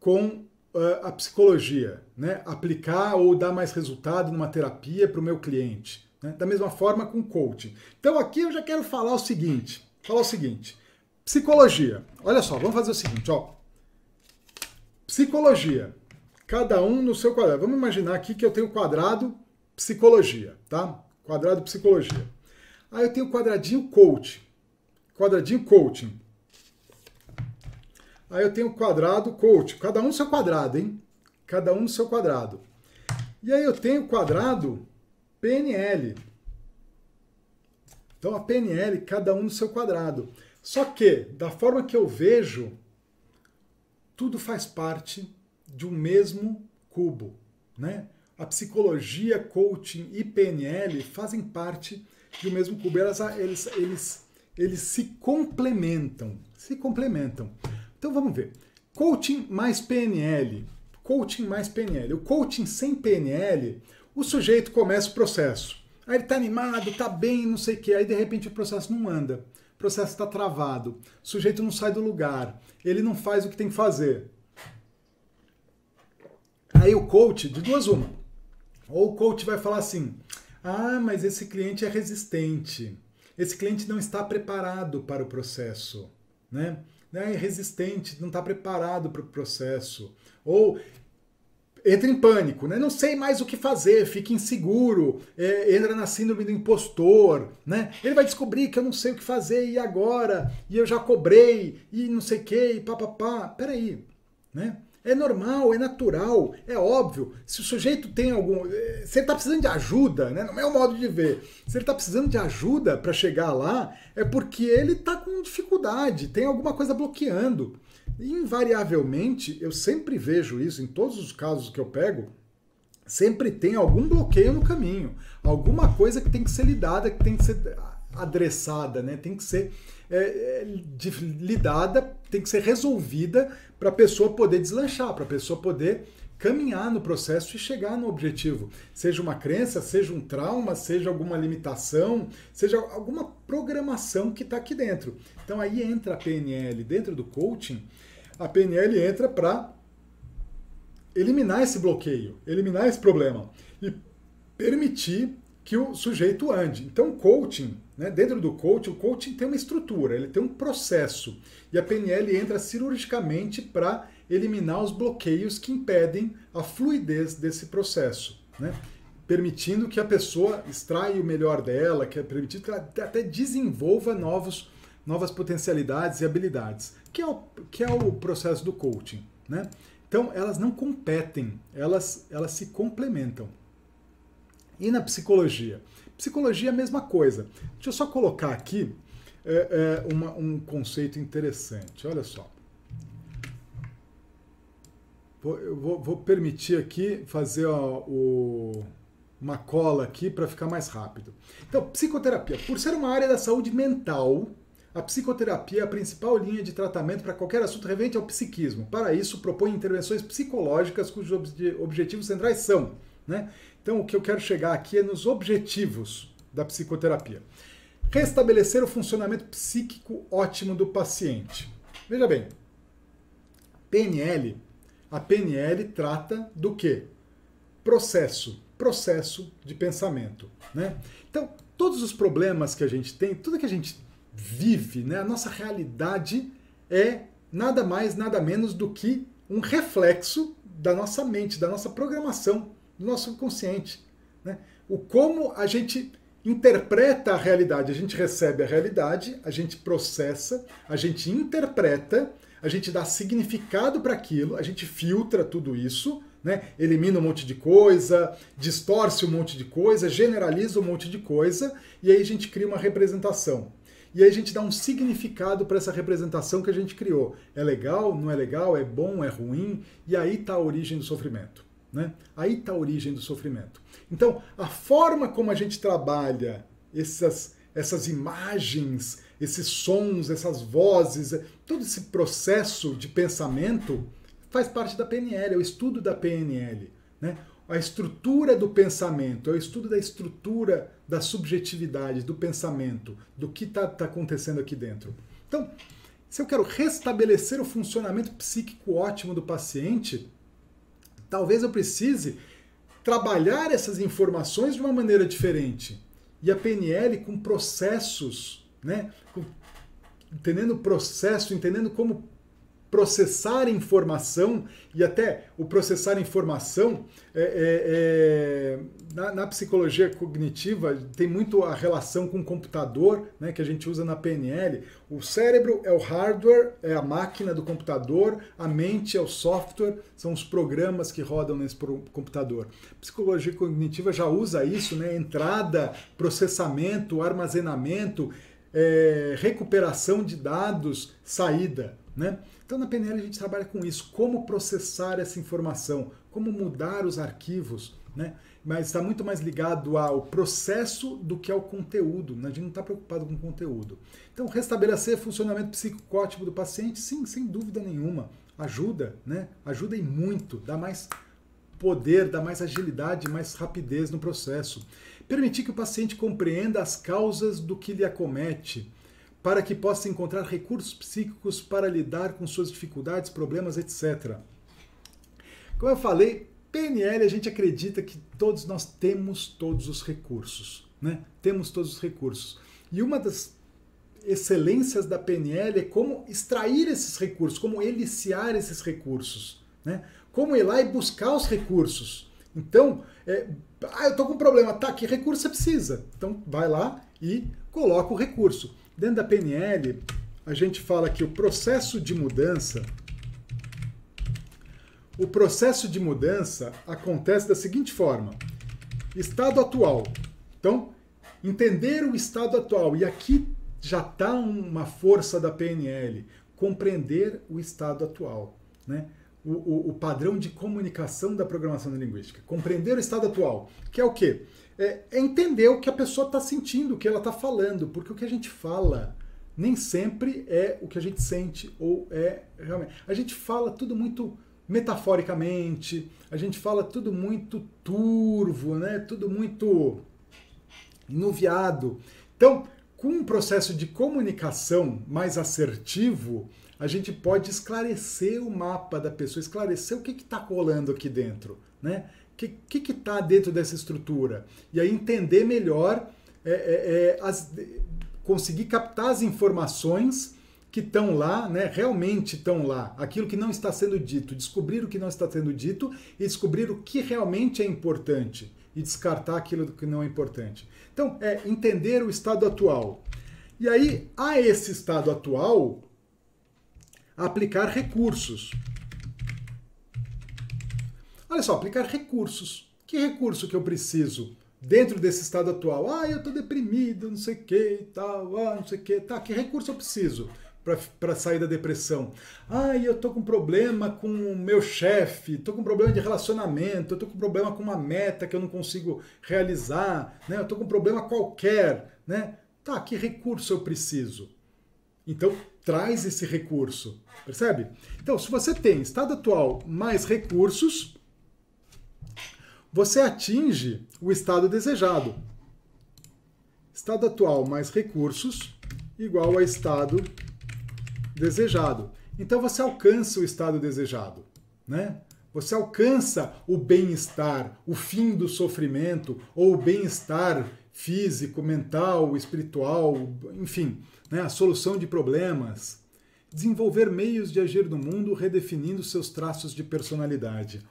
com uh, a psicologia, né? Aplicar ou dar mais resultado numa terapia para o meu cliente, né? Da mesma forma com coaching. Então aqui eu já quero falar o seguinte, falar o seguinte: psicologia. Olha só, vamos fazer o seguinte, ó. Psicologia cada um no seu quadrado. Vamos imaginar aqui que eu tenho quadrado psicologia, tá? Quadrado psicologia. Aí eu tenho quadradinho coaching. Quadradinho coaching. Aí eu tenho quadrado coach. Cada um no seu quadrado, hein? Cada um no seu quadrado. E aí eu tenho quadrado PNL. Então a PNL, cada um no seu quadrado. Só que, da forma que eu vejo, tudo faz parte de um mesmo cubo, né? A psicologia, coaching e PNL fazem parte de um mesmo cubo. Elas, eles, eles, eles se complementam, se complementam. Então vamos ver. Coaching mais PNL. Coaching mais PNL. O coaching sem PNL, o sujeito começa o processo. Aí ele está animado, está bem, não sei o quê. Aí de repente o processo não anda. o processo está travado, o sujeito não sai do lugar, ele não faz o que tem que fazer. Aí o coach, de duas uma, ou o coach vai falar assim: ah, mas esse cliente é resistente, esse cliente não está preparado para o processo, né? É resistente, não está preparado para o processo. Ou entra em pânico, né? Não sei mais o que fazer, fica inseguro, é, entra na síndrome do impostor, né? Ele vai descobrir que eu não sei o que fazer e agora, e eu já cobrei, e não sei o que, e papapá. Peraí, né? É normal, é natural, é óbvio. Se o sujeito tem algum. Eh, se ele está precisando de ajuda, né? no meu modo de ver, se ele está precisando de ajuda para chegar lá, é porque ele está com dificuldade, tem alguma coisa bloqueando. Invariavelmente, eu sempre vejo isso em todos os casos que eu pego, sempre tem algum bloqueio no caminho, alguma coisa que tem que ser lidada, que tem que ser adressada, né? tem que ser é, é, de, lidada, tem que ser resolvida para a pessoa poder deslanchar, para a pessoa poder caminhar no processo e chegar no objetivo. Seja uma crença, seja um trauma, seja alguma limitação, seja alguma programação que está aqui dentro. Então aí entra a PNL dentro do coaching a PNL entra para eliminar esse bloqueio, eliminar esse problema e permitir que o sujeito ande. Então, coaching, né, dentro do coaching, o coaching tem uma estrutura, ele tem um processo. E a PNL entra cirurgicamente para eliminar os bloqueios que impedem a fluidez desse processo, né? permitindo que a pessoa extraia o melhor dela, que é permitido que ela até desenvolva novos novas potencialidades e habilidades, que é o, que é o processo do coaching. Né? Então, elas não competem, elas, elas se complementam. E na psicologia? Psicologia é a mesma coisa. Deixa eu só colocar aqui é, é, uma, um conceito interessante. Olha só. Eu vou, vou permitir aqui fazer ó, o, uma cola aqui para ficar mais rápido. Então, psicoterapia, por ser uma área da saúde mental, a psicoterapia é a principal linha de tratamento para qualquer assunto referente ao psiquismo. Para isso, propõe intervenções psicológicas cujos objetivos centrais são. Né? Então, o que eu quero chegar aqui é nos objetivos da psicoterapia. Restabelecer o funcionamento psíquico ótimo do paciente. Veja bem, PNL, a PNL trata do que? Processo, processo de pensamento. Né? Então, todos os problemas que a gente tem, tudo que a gente vive, né? a nossa realidade é nada mais, nada menos do que um reflexo da nossa mente, da nossa programação, do nosso consciente. Né? O como a gente interpreta a realidade. A gente recebe a realidade, a gente processa, a gente interpreta, a gente dá significado para aquilo, a gente filtra tudo isso, né? elimina um monte de coisa, distorce um monte de coisa, generaliza um monte de coisa, e aí a gente cria uma representação. E aí a gente dá um significado para essa representação que a gente criou. É legal, não é legal, é bom, é ruim, e aí está a origem do sofrimento. Né? Aí está a origem do sofrimento. Então, a forma como a gente trabalha essas, essas imagens, esses sons, essas vozes, todo esse processo de pensamento faz parte da PNL, é o estudo da PNL. Né? a estrutura do pensamento, é o estudo da estrutura da subjetividade, do pensamento, do que está tá acontecendo aqui dentro. Então, se eu quero restabelecer o funcionamento psíquico ótimo do paciente, talvez eu precise trabalhar essas informações de uma maneira diferente. E a PNL com processos, né? entendendo o processo, entendendo como processar informação e até o processar informação é, é, é, na, na, psicologia cognitiva tem muito a relação com o computador, né, que a gente usa na PNL. O cérebro é o hardware, é a máquina do computador, a mente é o software, são os programas que rodam nesse computador. Psicologia cognitiva já usa isso, né, entrada, processamento, armazenamento, é, recuperação de dados, saída. Né? Então, na PNL, a gente trabalha com isso: como processar essa informação, como mudar os arquivos, né? mas está muito mais ligado ao processo do que ao conteúdo. Né? A gente não está preocupado com o conteúdo. Então, restabelecer funcionamento psicótico do paciente, sim, sem dúvida nenhuma. Ajuda, né? ajuda e muito, dá mais poder, dá mais agilidade, mais rapidez no processo. Permitir que o paciente compreenda as causas do que lhe acomete para que possa encontrar recursos psíquicos para lidar com suas dificuldades, problemas, etc. Como eu falei, PNL a gente acredita que todos nós temos todos os recursos, né? Temos todos os recursos. E uma das excelências da PNL é como extrair esses recursos, como eliciar esses recursos, né? Como ir lá e buscar os recursos. Então, é, ah, eu estou com um problema, tá, que recurso você precisa? Então, vai lá e coloca o recurso. Dentro da PNL, a gente fala que o processo de mudança o processo de mudança acontece da seguinte forma: estado atual. Então, entender o estado atual, e aqui já está uma força da PNL, compreender o estado atual. Né? O, o, o, padrão de comunicação da programação linguística. Compreender o estado atual, que é o quê? É, é entender o que a pessoa está sentindo, o que ela está falando, porque o que a gente fala nem sempre é o que a gente sente ou é realmente. A gente fala tudo muito metaforicamente, a gente fala tudo muito turvo, né? tudo muito inuviado. Então, com um processo de comunicação mais assertivo, a gente pode esclarecer o mapa da pessoa, esclarecer o que está rolando aqui dentro, né? O que está dentro dessa estrutura? E aí entender melhor, é, é, é, as, conseguir captar as informações que estão lá, né, realmente estão lá, aquilo que não está sendo dito, descobrir o que não está sendo dito e descobrir o que realmente é importante e descartar aquilo que não é importante. Então, é entender o estado atual. E aí, a esse estado atual, aplicar recursos. Olha só, aplicar recursos. Que recurso que eu preciso dentro desse estado atual? Ah, eu estou deprimido, não sei o que e tal, ah, não sei o que. Tá, que recurso eu preciso? para sair da depressão. Ah, eu tô com problema com o meu chefe, tô com problema de relacionamento, eu tô com problema com uma meta que eu não consigo realizar, né? Eu tô com problema qualquer, né? Tá, que recurso eu preciso? Então, traz esse recurso, percebe? Então, se você tem estado atual mais recursos, você atinge o estado desejado. Estado atual mais recursos igual a estado desejado. Então você alcança o estado desejado, né? Você alcança o bem-estar, o fim do sofrimento ou o bem-estar físico, mental, espiritual, enfim, né? a solução de problemas. Desenvolver meios de agir no mundo redefinindo seus traços de personalidade.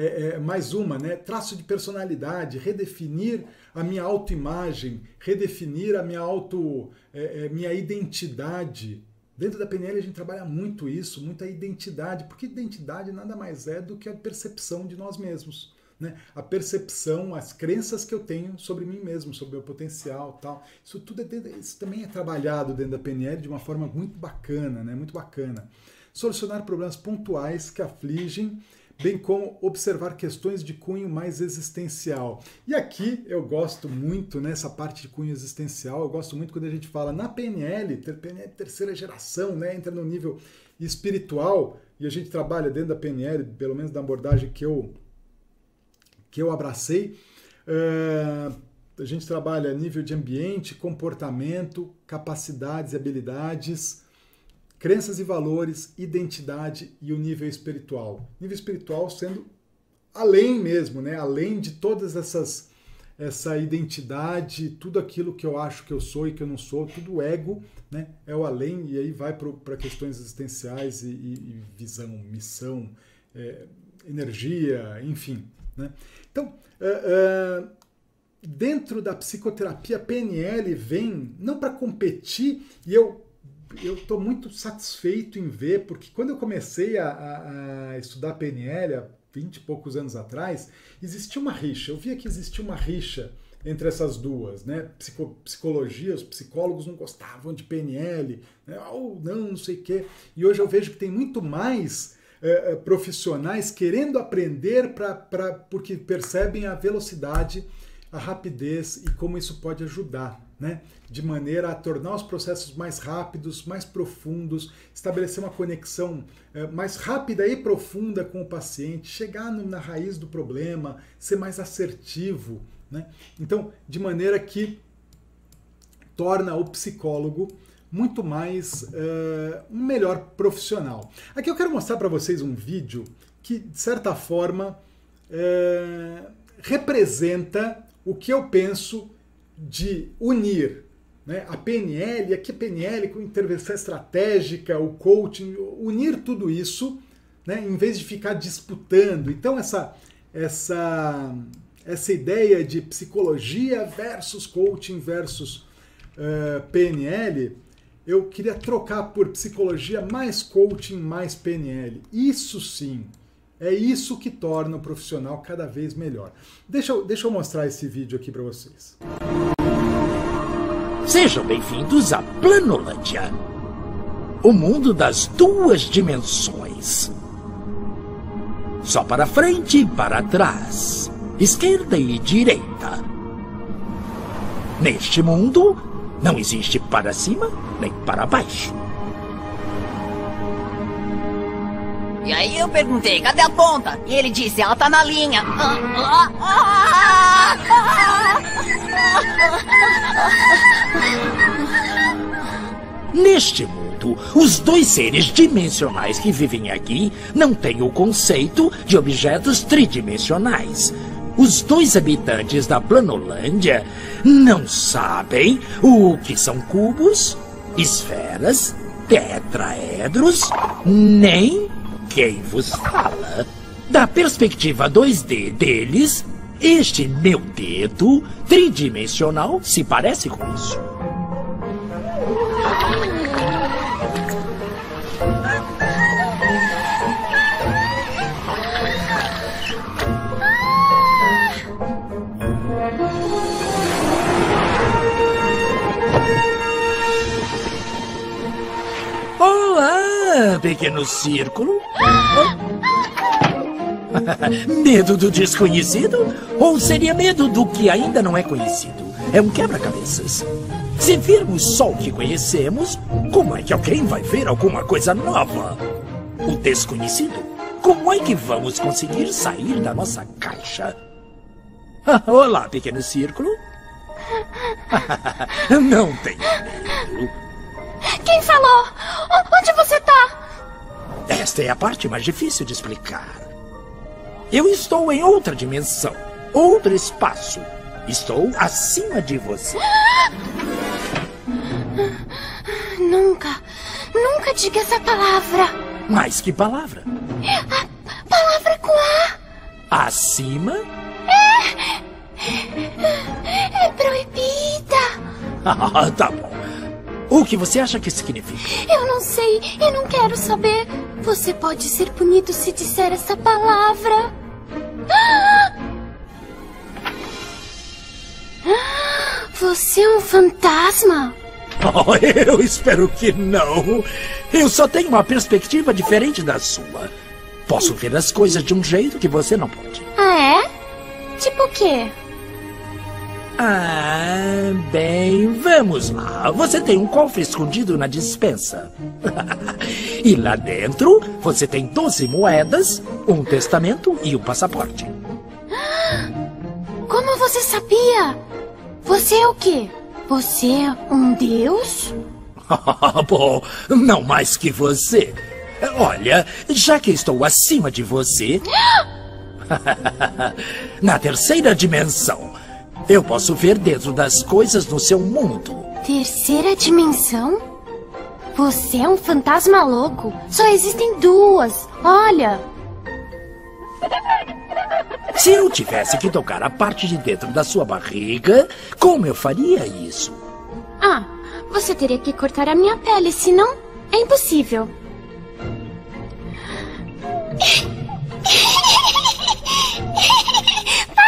É, é, mais uma, né? Traço de personalidade, redefinir a minha autoimagem, redefinir a minha auto, é, é minha identidade. Dentro da PNL a gente trabalha muito isso, muita identidade, porque identidade nada mais é do que a percepção de nós mesmos. Né? A percepção, as crenças que eu tenho sobre mim mesmo, sobre o meu potencial, tal. Isso tudo é dentro, isso também é trabalhado dentro da PNL de uma forma muito bacana, né? Muito bacana. Solucionar problemas pontuais que afligem bem como observar questões de cunho mais existencial. E aqui eu gosto muito nessa parte de cunho existencial, eu gosto muito quando a gente fala na PNL, PNL terceira geração, né, entra no nível espiritual e a gente trabalha dentro da PNL, pelo menos da abordagem que eu que eu abracei. Uh, a gente trabalha nível de ambiente, comportamento, capacidades e habilidades, crenças e valores, identidade e o nível espiritual. Nível espiritual sendo além mesmo, né? Além de todas essas essa identidade, tudo aquilo que eu acho que eu sou e que eu não sou, tudo ego, né? É o além e aí vai para questões existenciais e, e, e visão, missão, é, energia, enfim, né? Então, uh, uh, dentro da psicoterapia PNL vem não para competir e eu eu estou muito satisfeito em ver, porque quando eu comecei a, a, estudar PNL há 20 e poucos anos atrás, existia uma rixa. Eu via que existia uma rixa entre essas duas, né? Psico, psicologia, os psicólogos não gostavam de PNL, né? ou não, não sei o quê. E hoje eu vejo que tem muito mais é, profissionais querendo aprender pra, pra, porque percebem a velocidade, a rapidez e como isso pode ajudar né? de maneira a tornar os processos mais rápidos, mais profundos, estabelecer uma conexão é, mais rápida e profunda com o paciente, chegar no, na raiz do problema, ser mais assertivo. Né? Então, de maneira que torna o psicólogo muito mais uh, um melhor profissional. Aqui eu quero mostrar para vocês um vídeo que, de certa forma, uh, representa o que eu penso de unir né, a PNL, aqui a PNL com intervenção estratégica, o coaching, unir tudo isso, né, em vez de ficar disputando. Então, essa, essa, essa ideia de psicologia versus coaching versus uh, PNL eu queria trocar por psicologia mais coaching, mais PNL. Isso sim, é isso que torna o profissional cada vez melhor. Deixa eu, deixa eu mostrar esse vídeo aqui para vocês. Sejam bem-vindos a Planolândia, o mundo das duas dimensões. Só para frente e para trás, esquerda e direita. Neste mundo, não existe para cima nem para baixo. E aí eu perguntei, cadê a ponta? E ele disse, ela tá na linha. Neste mundo, os dois seres dimensionais que vivem aqui não têm o conceito de objetos tridimensionais. Os dois habitantes da Planolândia não sabem o que são cubos, esferas, tetraedros, nem quem vos fala. Da perspectiva 2D deles, este meu dedo tridimensional se parece com isso. Pequeno círculo? <laughs> medo do desconhecido? Ou seria medo do que ainda não é conhecido? É um quebra-cabeças. Se virmos só o que conhecemos, como é que alguém vai ver alguma coisa nova? O desconhecido? Como é que vamos conseguir sair da nossa caixa? <laughs> Olá, pequeno círculo. <laughs> não tenha medo. Quem falou? Onde você está? Esta é a parte mais difícil de explicar. Eu estou em outra dimensão, outro espaço. Estou acima de você. Nunca, nunca diga essa palavra. Mas que palavra? A palavra com A. Acima? É. É proibida. <laughs> Ah, tá bom. O que você acha que significa? Eu não sei e não quero saber. Você pode ser punido se disser essa palavra. Você é um fantasma? <laughs> Oh, eu espero que não. Eu só tenho uma perspectiva diferente da sua. Posso ver as coisas de um jeito que você não pode. Ah, é? Tipo o quê? Ah, bem, vamos lá. Você tem um cofre escondido na dispensa. <laughs> e lá dentro, você tem 12 moedas, um testamento e um passaporte. <gasps> Como você sabia? Você é o quê? Você é um deus? <laughs> Bom, não mais que você. Olha, já que estou acima de você. <gasps> <laughs> na terceira dimensão, eu posso ver dentro das coisas no seu mundo. Terceira dimensão? Você é um fantasma louco. Só existem duas. Olha. Se eu tivesse que tocar a parte de dentro da sua barriga, como eu faria isso? Ah, você teria que cortar a minha pele, senão é impossível. <laughs> <laughs>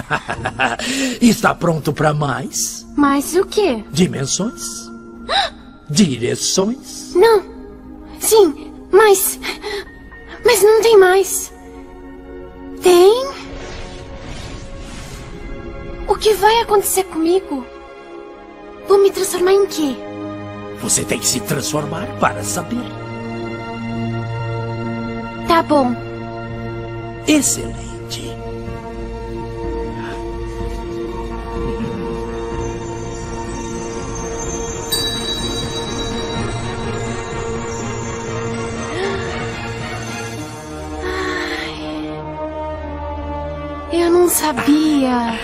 <laughs> Está pronto para mais? Mais o quê? Dimensões? Direções? Não. Sim, mas. Mas não tem mais. Tem? O que vai acontecer comigo? Vou me transformar em quê? Você tem que se transformar para saber. Tá bom. Excelente. Eu não sabia.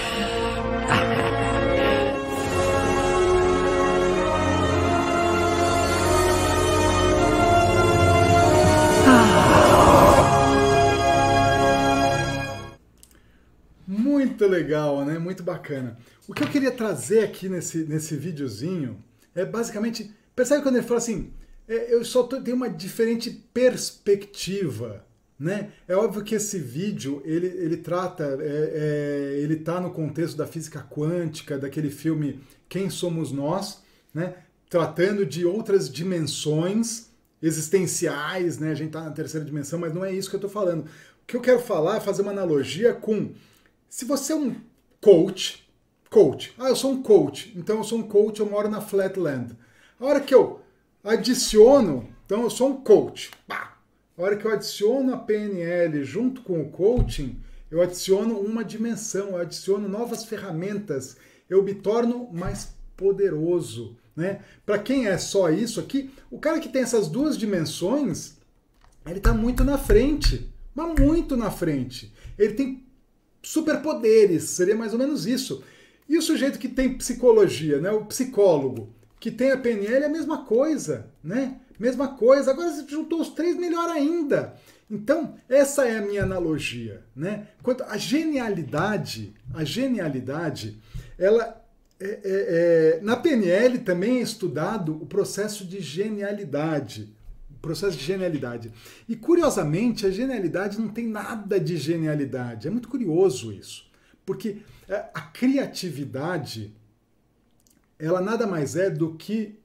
Muito legal, né? Muito bacana. O que eu queria trazer aqui nesse, nesse videozinho é basicamente. Percebe quando ele fala assim? é, eu só tenho uma diferente perspectiva. Né? É óbvio que esse vídeo ele, ele trata, é, é, ele está no contexto da física quântica, daquele filme Quem Somos Nós, né? tratando de outras dimensões existenciais, né? a gente está na terceira dimensão, mas não é isso que eu estou falando. O que eu quero falar é fazer uma analogia com se você é um coach, coach, ah, eu sou um coach, então eu sou um coach, eu moro na Flatland. A hora que eu adiciono, então eu sou um coach, pá, a hora que eu adiciono a PNL junto com o coaching, eu adiciono uma dimensão, eu adiciono novas ferramentas, eu me torno mais poderoso. Né? Para quem é só isso aqui, o cara que tem essas duas dimensões, ele está muito na frente, mas muito na frente. Ele tem superpoderes, seria mais ou menos isso. E o sujeito que tem psicologia, né, o psicólogo, que tem a PNL é a mesma coisa, né? Mesma coisa. Agora você juntou os três, melhor ainda. Então, essa é a minha analogia, né? Quanto a genialidade, a genialidade, ela é, é, é, na PNL também é estudado o processo de genialidade. O processo de genialidade. E curiosamente, a genialidade não tem nada de genialidade. É muito curioso isso. Porque é, a criatividade, ela nada mais é do que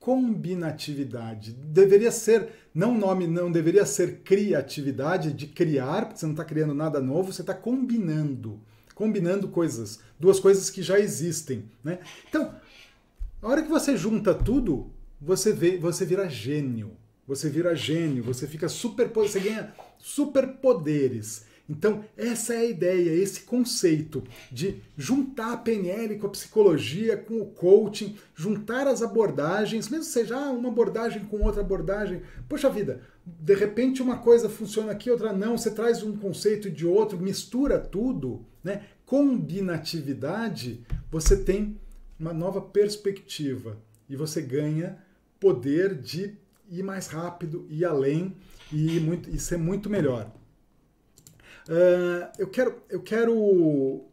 combinatividade. Deveria ser, não nome, não deveria ser criatividade de criar, porque você não está criando nada novo, você está combinando. Combinando coisas, duas coisas que já existem. Né? Então, a hora que você junta tudo, você, vê, você vira gênio. Você vira gênio, você fica super, você ganha superpoderes. Então, essa é a ideia, esse conceito de juntar a PNL com a psicologia, com o coaching, juntar as abordagens, mesmo seja uma abordagem com outra abordagem. Poxa vida, de repente uma coisa funciona aqui, outra não, você traz um conceito de outro, mistura tudo, né? Combinatividade, você tem uma nova perspectiva e você ganha poder de ir mais rápido, ir além e, muito, e ser muito melhor. Uh, eu quero, eu quero,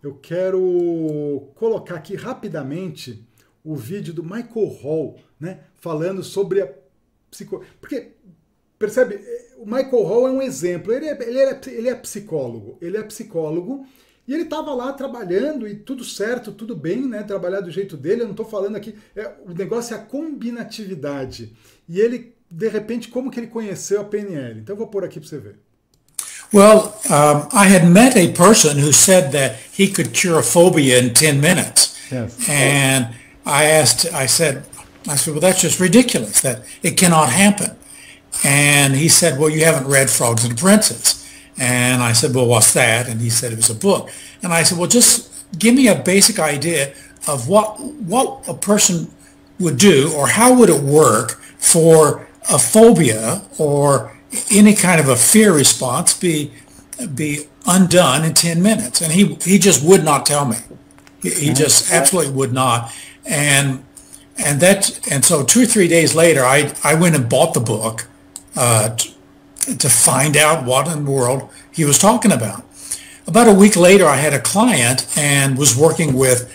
eu quero colocar aqui rapidamente o vídeo do Michael Hall, né, falando sobre a psico, porque percebe, o Michael Hall é um exemplo. Ele é, ele é, ele é psicólogo, ele é psicólogo e ele estava lá trabalhando e tudo certo, tudo bem, né? Trabalhar do jeito dele. Eu não estou falando aqui. É, o negócio é a combinatividade. E ele de repente, como que ele conheceu a PNL? Então eu vou pôr aqui para você ver. Well, um, I had met a person who said that he could cure a phobia in 10 minutes. Yes. And I asked, I said, I said, well, that's just ridiculous, that it cannot happen. And he said, well, you haven't read Frogs and the Princess. And I said, well, what's that? And he said it was a book. And I said, well, just give me a basic idea of what, what a person would do or how would it work for a phobia or any kind of a fear response be be undone in 10 minutes. And he he just would not tell me. He, he just absolutely would not. And and that and so two or three days later i i went and bought the book uh, to, to find out what in the world he was talking about. About a week later i had a client and was working with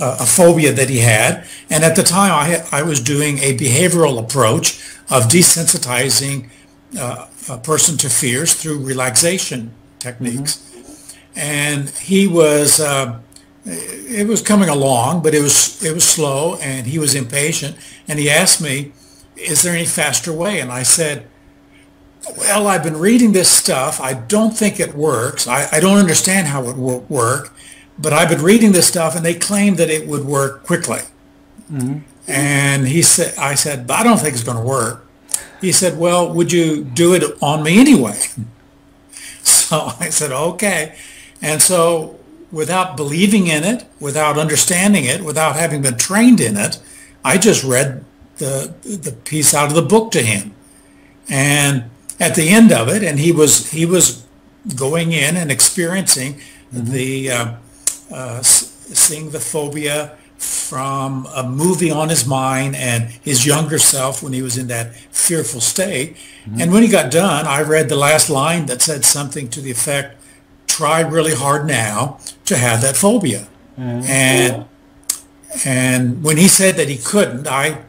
uh, a phobia that he had. And at the time i had, i was doing a behavioral approach of desensitizing uh, a person to fears through relaxation techniques. And he was, uh, it was coming along, but it was, it was slow and he was impatient. And he asked me, is there any faster way? And I said, well, I've been reading this stuff. I don't think it works. I, I don't understand how it will work, but I've been reading this stuff and they claim that it would work quickly. And he said, I said, but I don't think it's going to work. He said, well, would you do it on me anyway? <laughs> So I said, okay. And so without believing in it, without understanding it, without having been trained in it, I just read the, the piece out of the book to him. And at the end of it, and he was, he was going in and experiencing the uh, uh, seeing the phobia from a movie on his mind and his younger self when he was in that fearful state. And when he got done, I read the last line that said something to the effect, try really hard now to have that phobia. And and when he said that he couldn't, I,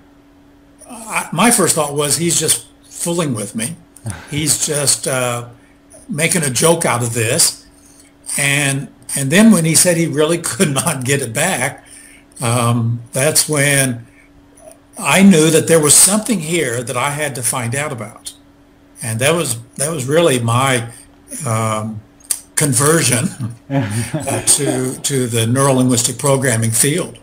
I my first thought was he's just fooling with me. <laughs> He's just uh, making a joke out of this. And and then when he said he really could not get it back, um, that's when I knew that there was something here that I had to find out about, and that was that was really my um, conversion uh, <laughs> to to the neurolinguistic programming field.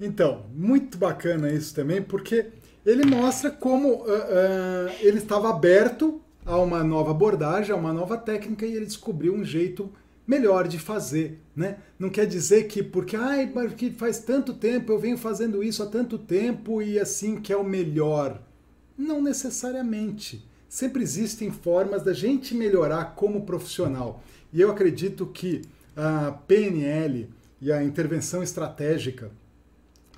Então, muito bacana isso também, porque ele mostra como uh, uh, ele estava aberto a uma nova abordagem, a uma nova técnica e ele descobriu um jeito melhor de fazer, né? Não quer dizer que porque ai, que faz tanto tempo eu venho fazendo isso há tanto tempo e assim que é o melhor. Não necessariamente. Sempre existem formas da gente melhorar como profissional. E eu acredito que a PNL e a intervenção estratégica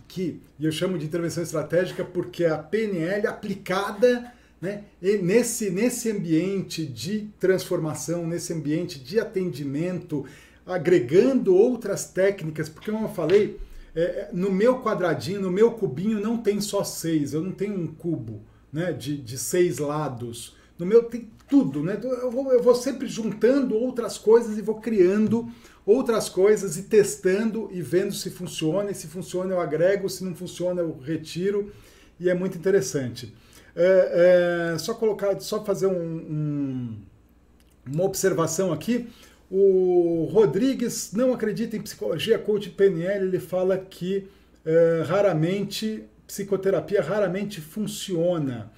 que, e eu chamo de intervenção estratégica porque a PNL aplicada né, nesse, nesse ambiente de transformação, nesse ambiente de atendimento, agregando outras técnicas, porque como eu falei, é, no meu quadradinho, no meu cubinho não tem só seis, eu não tenho um cubo né, de, de seis lados. No meu tem tudo, né? Eu vou, eu vou sempre juntando outras coisas e vou criando outras coisas e testando e vendo se funciona. E se funciona, eu agrego, se não funciona, eu retiro. E é muito interessante. É, é, só colocar, só fazer um, um, uma observação aqui. O Rodrigues não acredita em psicologia, coach PNL, ele fala que é, raramente, psicoterapia raramente funciona.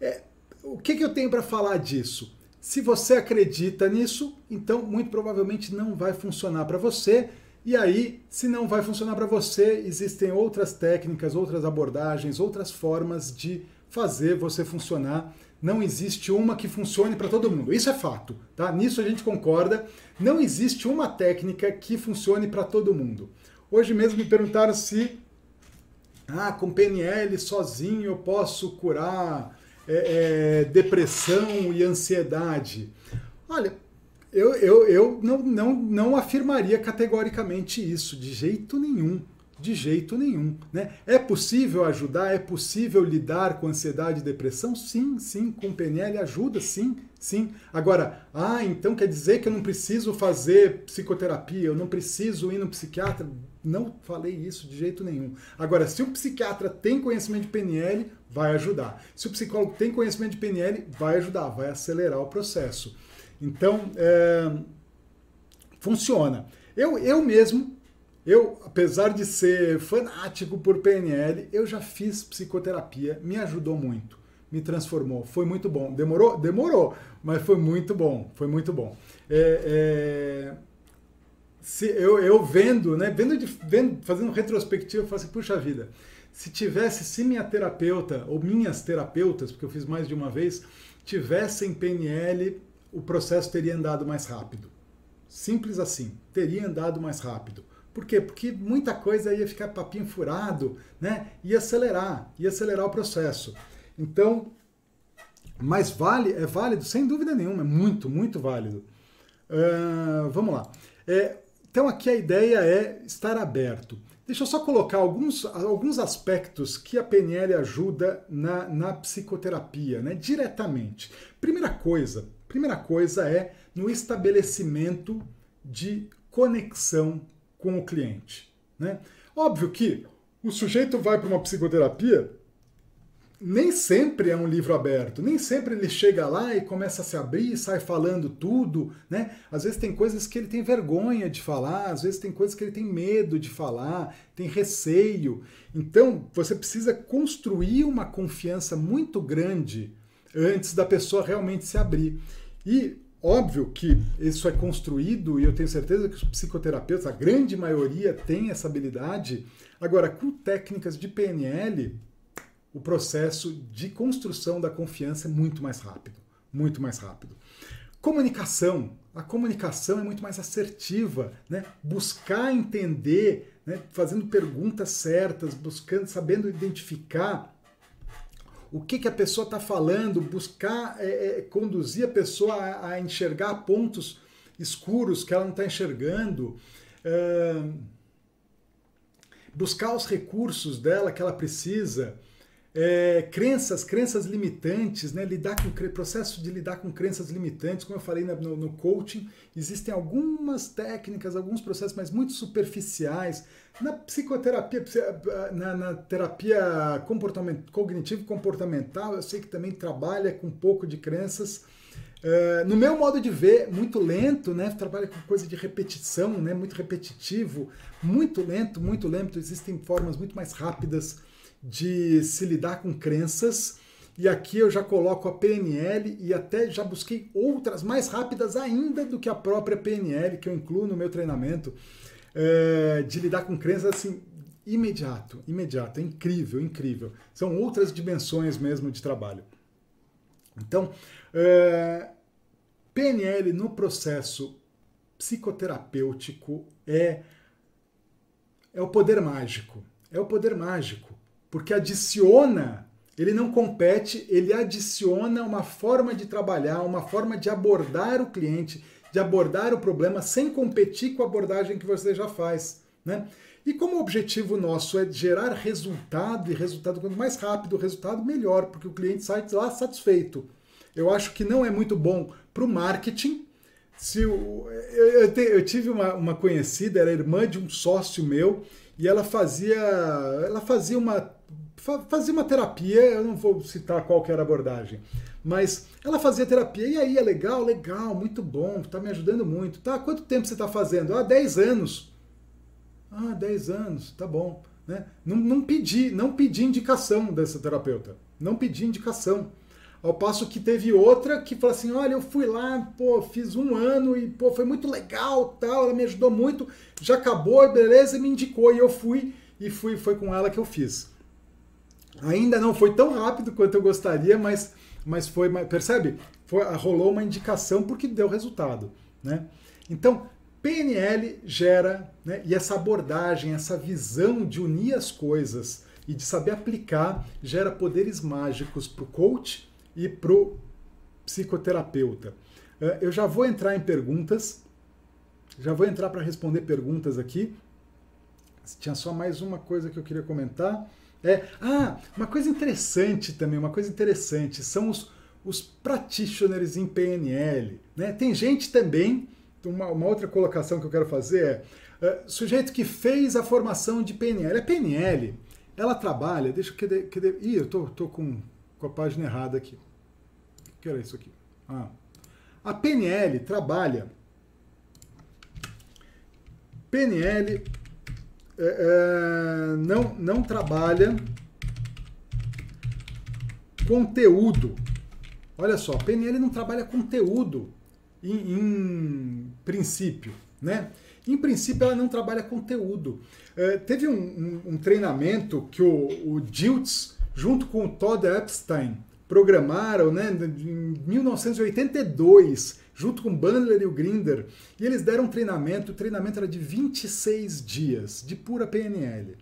É, o que, que eu tenho para falar disso? Se você acredita nisso, então muito provavelmente não vai funcionar para você. E aí, se não vai funcionar para você, existem outras técnicas, outras abordagens, outras formas de fazer você funcionar. Não existe uma que funcione para todo mundo. Isso é fato, tá? Nisso a gente concorda. Não existe uma técnica que funcione para todo mundo. Hoje mesmo me perguntaram se ah, com PNL sozinho eu posso curar é, é, depressão e ansiedade. Olha, eu, eu, eu não, não, não afirmaria categoricamente isso, de jeito nenhum. De jeito nenhum. Né? É possível ajudar? É possível lidar com ansiedade e depressão? Sim, sim. Com PNL ajuda? Sim, sim. Agora, ah, então quer dizer que eu não preciso fazer psicoterapia, eu não preciso ir no psiquiatra? Não falei isso de jeito nenhum. Agora, se o psiquiatra tem conhecimento de PNL, vai ajudar. Se o psicólogo tem conhecimento de PNL, vai ajudar, vai acelerar o processo. Então, é, funciona. Eu, eu mesmo, eu, apesar de ser fanático por PNL, eu já fiz psicoterapia, me ajudou muito, me transformou, foi muito bom. Demorou? Demorou, mas foi muito bom, foi muito bom. É, é, se eu, eu vendo, né, vendo, de, vendo, fazendo retrospectiva, eu falo assim, puxa vida, se tivesse, se minha terapeuta, ou minhas terapeutas, porque eu fiz mais de uma vez, tivessem PNL, o processo teria andado mais rápido. Simples assim, teria andado mais rápido. Por quê? Porque muita coisa ia ficar papinho furado, né? Ia acelerar, ia acelerar o processo. Então, mas vale, é válido, sem dúvida nenhuma, é muito, muito válido. Uh, vamos lá. É, então aqui a ideia é estar aberto. Deixa eu só colocar alguns, alguns aspectos que a PNL ajuda na, na psicoterapia, né, diretamente. Primeira coisa, primeira coisa é no estabelecimento de conexão com o cliente. Né? Óbvio que o sujeito vai para uma psicoterapia nem sempre é um livro aberto, nem sempre ele chega lá e começa a se abrir sai falando tudo, né? Às vezes tem coisas que ele tem vergonha de falar, às vezes tem coisas que ele tem medo de falar, tem receio. Então, você precisa construir uma confiança muito grande antes da pessoa realmente se abrir. E óbvio que isso é construído e eu tenho certeza que os psicoterapeutas, a grande maioria tem essa habilidade. Agora, com técnicas de PNL, o processo de construção da confiança é muito mais rápido. muito mais rápido. Comunicação. A comunicação é muito mais assertiva, né? Buscar entender, né? fazendo perguntas certas, buscando, sabendo identificar o que, que a pessoa está falando, buscar é, é, conduzir a pessoa a, a, enxergar pontos escuros que ela não está enxergando, buscar os recursos dela que ela precisa é, crenças, crenças limitantes, né? lidar com processo de lidar com crenças limitantes, como eu falei no, no, coaching, existem algumas técnicas, alguns processos, mas muito superficiais. Na psicoterapia, na, na terapia comportament, cognitivo-comportamental, eu sei que também trabalha com um pouco de crenças. Uh, no meu modo de ver, muito lento, né? Trabalha com coisa de repetição, né? Muito repetitivo, muito lento, muito lento. Existem formas muito mais rápidas de se lidar com crenças. E aqui eu já coloco a PNL e até já busquei outras mais rápidas ainda do que a própria PNL, que eu incluo no meu treinamento, é, de lidar com crenças assim, imediato, imediato, é incrível, incrível. São outras dimensões mesmo de trabalho. Então, é, PNL no processo psicoterapêutico é, é o poder mágico. É o poder mágico porque adiciona, ele não compete, ele adiciona uma forma de trabalhar, uma forma de abordar o cliente, de abordar o problema sem competir com a abordagem que você já faz. Né? E como o objetivo nosso é gerar resultado, e resultado quanto mais rápido o resultado, melhor, porque o cliente sai lá satisfeito. Eu acho que não é muito bom para o marketing. Se eu, eu, te, eu tive uma, uma conhecida, era irmã de um sócio meu, e ela fazia, ela fazia uma fazia uma terapia, eu não vou citar qual que era a abordagem, mas ela fazia terapia, e aí é legal, legal, muito bom, tá me ajudando muito. Tá, quanto tempo você está fazendo? Ah, 10 anos. Ah, 10 anos, tá bom. Né? Não, não pedi, não pedi indicação dessa terapeuta. Não pedi indicação. Ao passo que teve outra que falou assim: olha, eu fui lá, pô, fiz um ano e pô, foi muito legal, tal, ela me ajudou muito, já acabou, beleza, me indicou, e eu fui, e fui, foi com ela que eu fiz. Ainda não foi tão rápido quanto eu gostaria, mas, mas foi, percebe? Foi, rolou uma indicação porque deu resultado. Né? Então, PNL gera, né, e essa abordagem, essa visão de unir as coisas e de saber aplicar, gera poderes mágicos para o coach e para o psicoterapeuta. Eh, eu já vou entrar em perguntas, já vou entrar para responder perguntas aqui. Tinha só mais uma coisa que eu queria comentar. É, ah, uma coisa interessante também, uma coisa interessante, são os, os practitioners em PNL. Né? Tem gente também, uma, uma outra colocação que eu quero fazer é, é, sujeito que fez a formação de PNL. A PNL, ela trabalha, deixa eu... Que, que, ih, eu tô, tô com, com a página errada aqui. O que era isso aqui? Ah. A PNL trabalha... PNL é, é, não, não trabalha conteúdo. Olha só, PNL não trabalha conteúdo em, em princípio, né? Em princípio, ela não trabalha conteúdo. É, teve um, um, um, treinamento que o, o Diltz, junto com o Todd Epstein, programaram né, em 1982 junto com o Bandler e o Grinder, e eles deram um treinamento, o treinamento era de 26 dias, de pura PNL.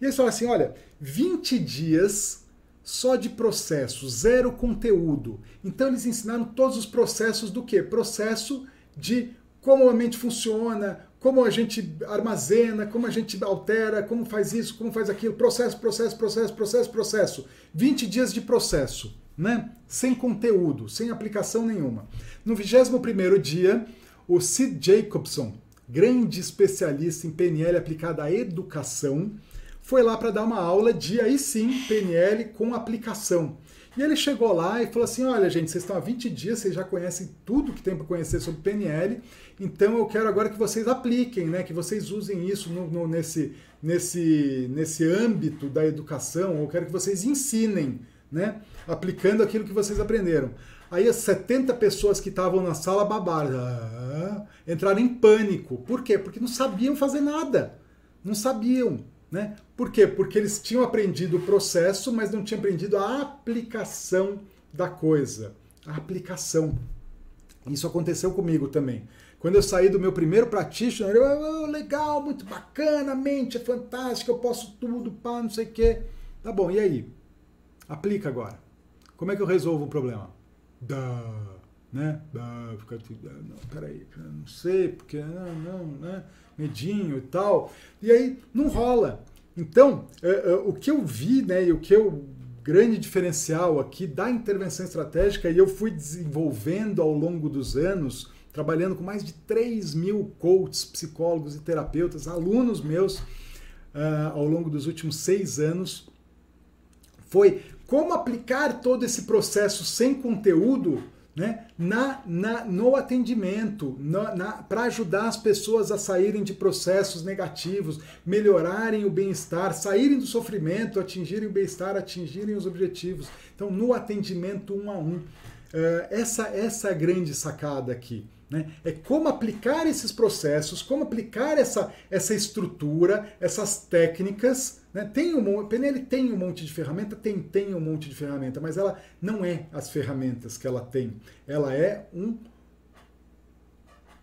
E eles falaram assim, olha, 20 dias só de processo, zero conteúdo. Então eles ensinaram todos os processos do quê? Processo de como a mente funciona, como a gente armazena, como a gente altera, como faz isso, como faz aquilo, processo, processo, processo, processo, processo. 20 dias de processo né? sem conteúdo, sem aplicação nenhuma. No 21º dia, o Sid Jacobson, grande especialista em PNL aplicada à educação, foi lá para dar uma aula de, aí sim, PNL com aplicação. E ele chegou lá e falou assim: Olha, gente, vocês estão há 20 dias, vocês já conhecem tudo que tem para conhecer sobre PNL, então eu quero agora que vocês apliquem, né, que vocês usem isso no, no, nesse, nesse, nesse âmbito da educação, eu quero que vocês ensinem né? Aplicando aquilo que vocês aprenderam. Aí as 70 pessoas que estavam na sala babaram, ah, entraram em pânico. Por quê? Porque não sabiam fazer nada. Não sabiam. Né? Por quê? Porque eles tinham aprendido o processo, mas não tinham aprendido a aplicação da coisa. a aplicação. Isso aconteceu comigo também. Quando eu saí do meu primeiro practitioner, eu, oh, legal, muito bacana, a mente é fantástica, eu posso tudo, pá, não sei o quê. Tá bom, e aí? Aplica agora. Como é que eu resolvo o problema? Dá, né? Dá, fica, não, peraí, não sei, porque não, não, né? Medinho e tal. E aí não rola. Então, é, é, o que eu vi, né, e o que eu grande diferencial aqui da intervenção estratégica, e eu fui desenvolvendo ao longo dos anos, trabalhando com mais de 3 mil coaches, psicólogos e terapeutas, alunos meus, uh, ao longo dos últimos seis anos, foi como aplicar todo esse processo sem conteúdo né, na, na, no atendimento, para ajudar as pessoas a saírem de processos negativos, melhorarem o bem-estar, saírem do sofrimento, atingirem o bem-estar, atingirem os objetivos. Então, no atendimento um a um. Uh, essa, essa é a grande sacada aqui. Né? É como aplicar esses processos, como aplicar essa, essa estrutura, essas técnicas. Né? Tem um, a PNL tem um monte de ferramenta, tem, tem um monte de ferramenta, mas ela não é as ferramentas que ela tem. Ela é um,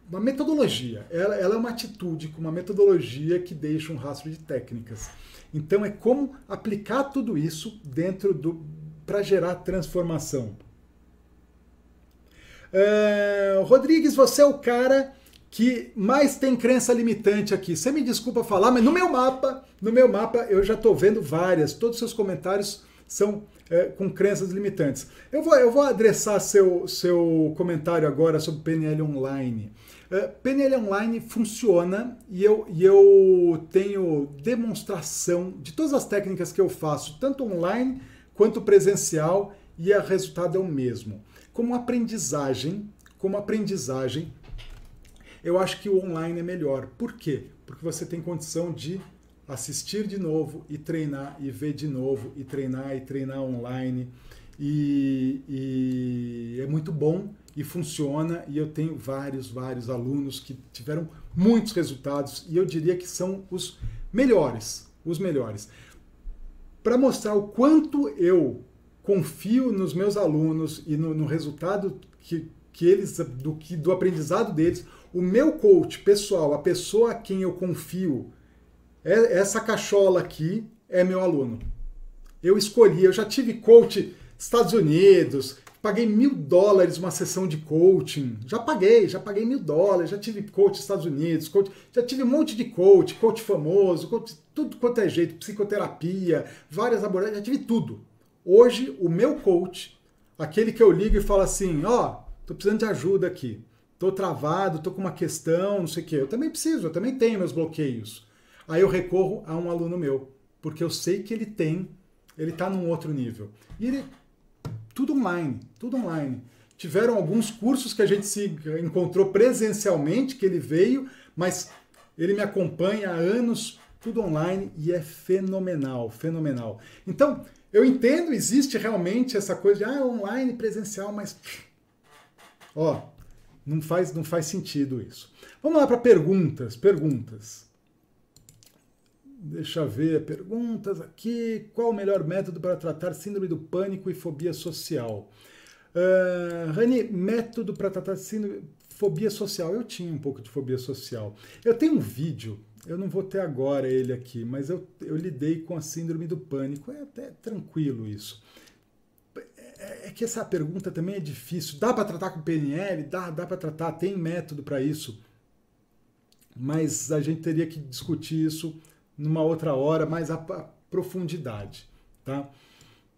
uma metodologia. Ela, ela é uma atitude com uma metodologia que deixa um rastro de técnicas. Então é como aplicar tudo isso dentro do para gerar transformação. Uh, Rodrigues, você é o cara que mais tem crença limitante aqui. Você me desculpa falar, mas no meu mapa, no meu mapa eu já estou vendo várias. Todos os seus comentários são é, com crenças limitantes. Eu vou, eu vou adressar seu, seu comentário agora sobre PNL Online. É, PNL Online funciona e eu, e eu tenho demonstração de todas as técnicas que eu faço, tanto online quanto presencial, e o resultado é o mesmo. Como aprendizagem, como aprendizagem, eu acho que o online é melhor. Por quê? Porque você tem condição de assistir de novo e treinar e ver de novo e treinar e treinar online e, e é muito bom e funciona e eu tenho vários vários alunos que tiveram muitos resultados e eu diria que são os melhores os melhores para mostrar o quanto eu confio nos meus alunos e no, no resultado que, que eles do, que, do aprendizado deles. O meu coach pessoal, a pessoa a quem eu confio, é, essa cachola aqui é meu aluno. Eu escolhi, eu já tive coach Estados Unidos, paguei mil dólares uma sessão de coaching. Já paguei, já paguei mil dólares, já tive coach Estados Unidos, coach, já tive um monte de coach, coach famoso, coach, tudo quanto é jeito, psicoterapia, várias abordagens, já tive tudo. Hoje, o meu coach, aquele que eu ligo e falo assim: ó, oh, tô precisando de ajuda aqui, tô travado, tô com uma questão, não sei o quê. Eu também preciso, eu também tenho meus bloqueios. Aí eu recorro a um aluno meu, porque eu sei que ele tem, ele está num outro nível. E ele, tudo online, tudo online. Tiveram alguns cursos que a gente se encontrou presencialmente, que ele veio, mas ele me acompanha há anos, tudo online e é fenomenal, fenomenal. Então, eu entendo, existe realmente essa coisa de ah, online, presencial, mas ó, não faz, não faz sentido isso. Vamos lá para perguntas, perguntas. Deixa eu ver, perguntas aqui. Qual o melhor método para tratar síndrome do pânico e fobia social? Uh, Rani, método para tratar síndrome fobia social. Eu tinha um pouco de fobia social. Eu tenho um vídeo eu não vou ter agora ele aqui, mas eu, eu lidei com a síndrome do pânico. É até tranquilo isso. É, é que essa pergunta também é difícil. Dá para tratar com PNL? Dá, dá para tratar, tem método para isso. Mas a gente teria que discutir isso numa outra hora, mais a, profundidade. Tá?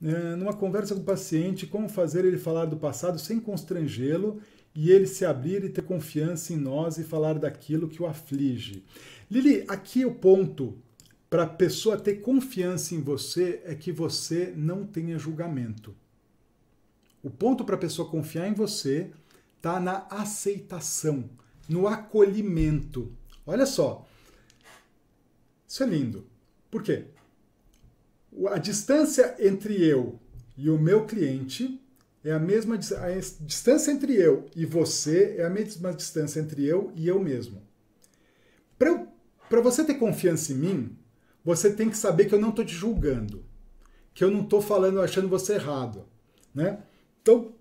É, numa conversa com o paciente, como fazer ele falar do passado sem constrangê-lo e ele se abrir e ter confiança em nós e falar daquilo que o aflige. Lili, aqui o ponto para a pessoa ter confiança em você é que você não tenha julgamento. O ponto para a pessoa confiar em você está na aceitação, no acolhimento. Olha só. Isso é lindo. Por quê? A distância entre eu e o meu cliente é a mesma a distância entre eu e você é a mesma distância entre eu e eu mesmo. Para você ter confiança em mim, você tem que saber que eu não estou te julgando, que eu não estou falando achando você errado, né? Então,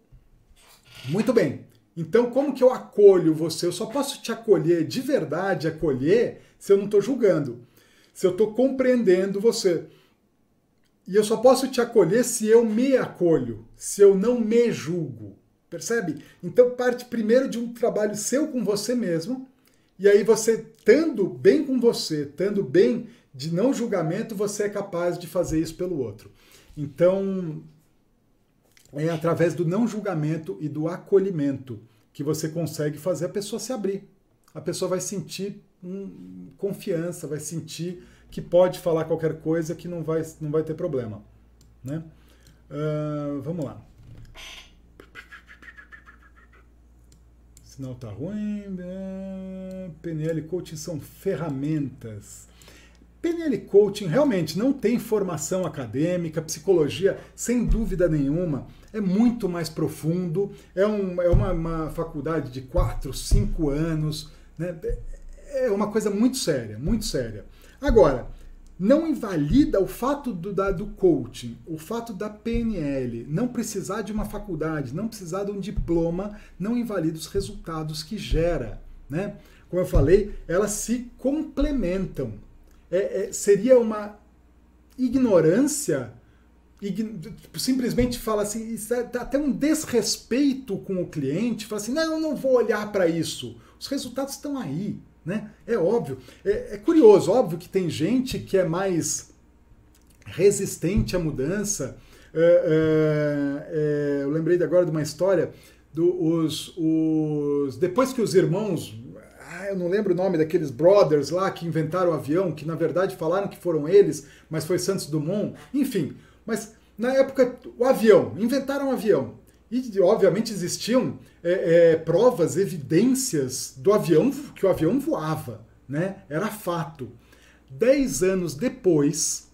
Muito bem. Então, como que eu acolho você? Eu só posso te acolher de verdade, acolher, se eu não estou julgando, se eu estou compreendendo você. E eu só posso te acolher se eu me acolho, se eu não me julgo. Percebe? Então parte primeiro de um trabalho seu com você mesmo, e aí você, estando bem com você, estando bem de não julgamento, você é capaz de fazer isso pelo outro. Então, é através do não julgamento e do acolhimento que você consegue fazer a pessoa se abrir. A pessoa vai sentir hum, confiança, vai sentir que pode falar qualquer coisa que não vai, não vai ter problema. Né? Uh, vamos lá. Sinal tá ruim. Né? PNL Coaching são ferramentas. PNL Coaching realmente não tem formação acadêmica, psicologia, sem dúvida nenhuma, é muito mais profundo, é, um, é uma, uma faculdade de 4, 5 anos, né? é uma coisa muito séria, muito séria. Agora, não invalida o fato do, da, do coaching, o fato da PNL não precisar de uma faculdade, não precisar de um diploma, não invalida os resultados que gera. Né? Como eu falei, elas se complementam. É, é, seria uma ignorância, ign simplesmente fala assim, é até um desrespeito com o cliente, fala assim, não, eu não vou olhar para isso. Os resultados estão aí. Né? É óbvio. É, é curioso, óbvio que tem gente que é mais resistente à mudança. É, é, é, eu lembrei agora de uma história do, os, os, depois que os irmãos, eu não lembro o nome daqueles brothers lá que inventaram o avião, que na verdade falaram que foram eles, mas foi Santos Dumont, enfim. Mas na época, o avião, inventaram o avião. E, obviamente, existiam é, é, provas, evidências do avião, que o avião voava, né? Era fato. Dez anos depois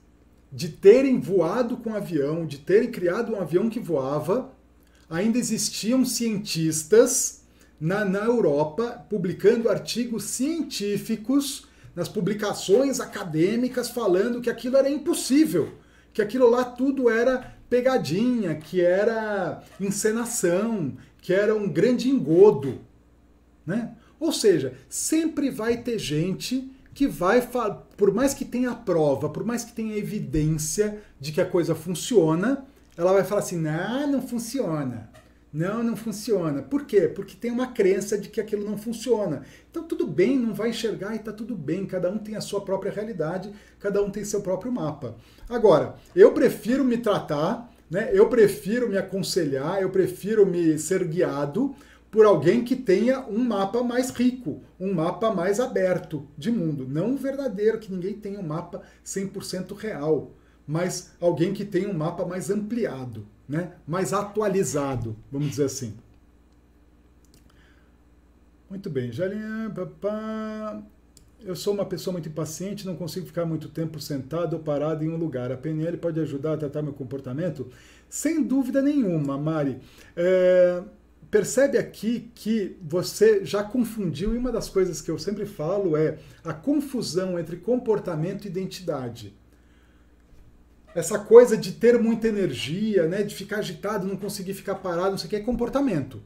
de terem voado com o avião, de terem criado um avião que voava, ainda existiam cientistas na, na Europa publicando artigos científicos nas publicações acadêmicas falando que aquilo era impossível, que aquilo lá tudo era pegadinha, que era encenação, que era um grande engodo, né? Ou seja, sempre vai ter gente que vai, por mais que tenha prova, por mais que tenha evidência de que a coisa funciona, ela vai falar assim: não, não funciona. Não, não funciona. Por quê? Porque tem uma crença de que aquilo não funciona. Então tudo bem, não vai enxergar e está tudo bem. Cada um tem a sua própria realidade, cada um tem seu próprio mapa. Agora, eu prefiro me tratar, né? Eu prefiro me aconselhar, eu prefiro me ser guiado por alguém que tenha um mapa mais rico, um mapa mais aberto de mundo, não um verdadeiro que ninguém tenha um mapa 100% real, mas alguém que tenha um mapa mais ampliado né, mais atualizado, vamos dizer assim. Muito bem, Jalinha, papá. Eu sou uma pessoa muito impaciente, não consigo ficar muito tempo sentado ou parado em um lugar. A PNL pode ajudar a tratar meu comportamento? Sem dúvida nenhuma, Mari. É, percebe aqui que você já confundiu, e uma das coisas que eu sempre falo é a confusão entre comportamento e identidade essa coisa de ter muita energia, né, de ficar agitado, não conseguir ficar parado, não sei o que, é comportamento.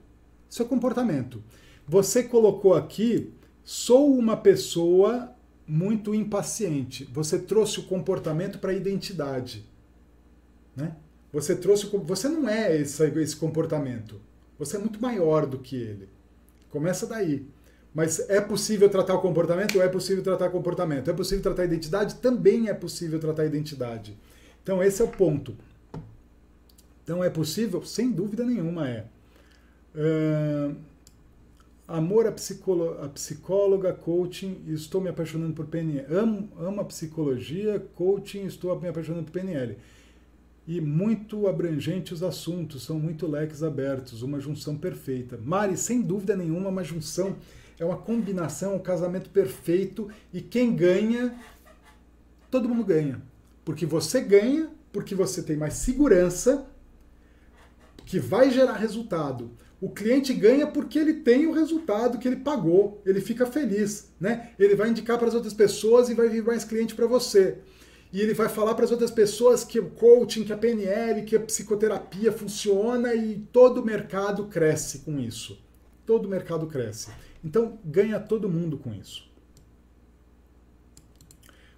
Isso é comportamento. Você colocou aqui, sou uma pessoa muito impaciente. Você trouxe o comportamento para a identidade. Né? Você trouxe, você não é esse, esse comportamento. Você é muito maior do que ele. Começa daí. Mas é possível tratar o comportamento? É possível tratar o comportamento. É possível tratar a identidade? Também é possível tratar a identidade. Então, esse é o ponto. Então, é possível? Sem dúvida nenhuma é. Uh, amor à, psicóloga, psicóloga, coaching, estou me apaixonando por PNL. Amo, amo a psicologia, coaching, estou me apaixonando por PNL. E muito abrangente os assuntos, são muito leques abertos, uma junção perfeita. Mari, sem dúvida nenhuma, uma junção, é uma combinação, um casamento perfeito, e quem ganha, todo mundo ganha. Porque você ganha, porque você tem mais segurança, que vai gerar resultado. O cliente ganha porque ele tem o resultado que ele pagou, ele fica feliz, né? Ele vai indicar para as outras pessoas e vai vir mais cliente para você. e ele vai falar para as outras pessoas que o coaching, que a PNL, que a psicoterapia funciona e todo o mercado cresce com isso. Todo o mercado cresce. Então ganha todo mundo com isso.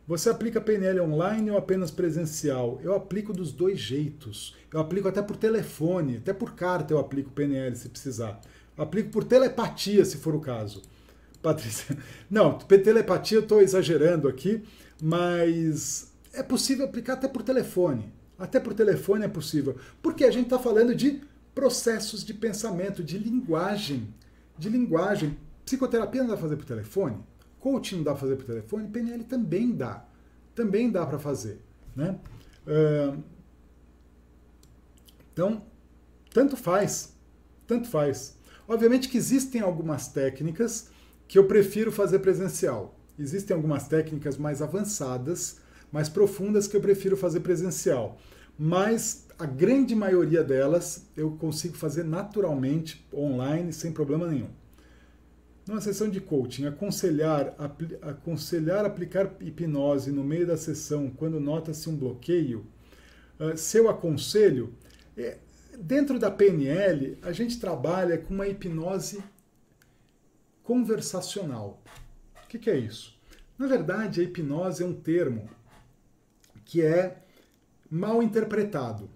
Você aplica PNL online ou apenas presencial? Eu aplico dos dois jeitos. Eu aplico até por telefone, até por carta eu aplico PNL se precisar. Aplico por telepatia se for o caso. <laughs> Patrícia. Não, telepatia eu estou exagerando aqui, mas é possível aplicar até por telefone. Até por telefone é possível. Porque a gente está falando de processos de pensamento, de linguagem. De linguagem. Psicoterapia não dá fazer por telefone? Coaching não dá para fazer por telefone? PNL também dá. Também dá para fazer. Né? Então, tanto faz. Tanto faz. Obviamente que existem algumas técnicas que eu prefiro fazer presencial. Existem algumas técnicas mais avançadas mais profundas que eu prefiro fazer presencial. Mas a grande maioria delas eu consigo fazer naturalmente online, sem problema nenhum. Numa sessão de coaching, aconselhar, apl aconselhar aplicar hipnose no meio da sessão quando nota-se um bloqueio, uh, se eu aconselho, é, dentro da PNL, a gente trabalha com uma hipnose conversacional. O que, que é isso? Na verdade, a hipnose é um termo que é mal interpretado.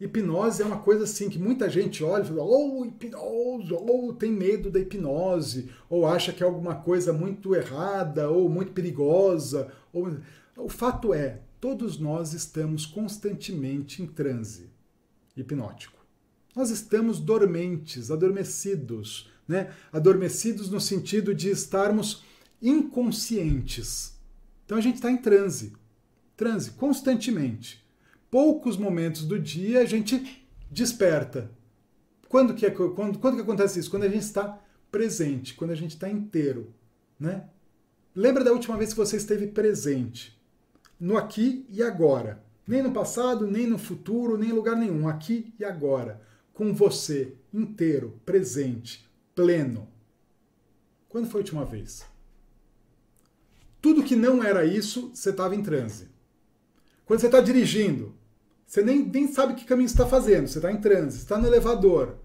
Hipnose é uma coisa assim que muita gente olha e fala, oh, hipnose, ou oh, tem medo da hipnose, ou acha que é alguma coisa muito errada, ou muito perigosa. Ou... O fato é, todos nós estamos constantemente em transe hipnótico. Nós estamos dormentes, adormecidos, né? Adormecidos no sentido de estarmos inconscientes. Então a gente está em transe transe constantemente. Poucos momentos do dia a gente desperta. Quando que, é, quando, quando que acontece isso? Quando a gente está presente, quando a gente está inteiro. Né? Lembra da última vez que você esteve presente? No aqui e agora. Nem no passado, nem no futuro, nem em lugar nenhum. Aqui e agora. Com você, inteiro, presente, pleno. Quando foi a última vez? Tudo que não era isso, você estava em transe. Quando você está dirigindo, você nem, nem sabe que caminho está fazendo, você está em trânsito, está no elevador.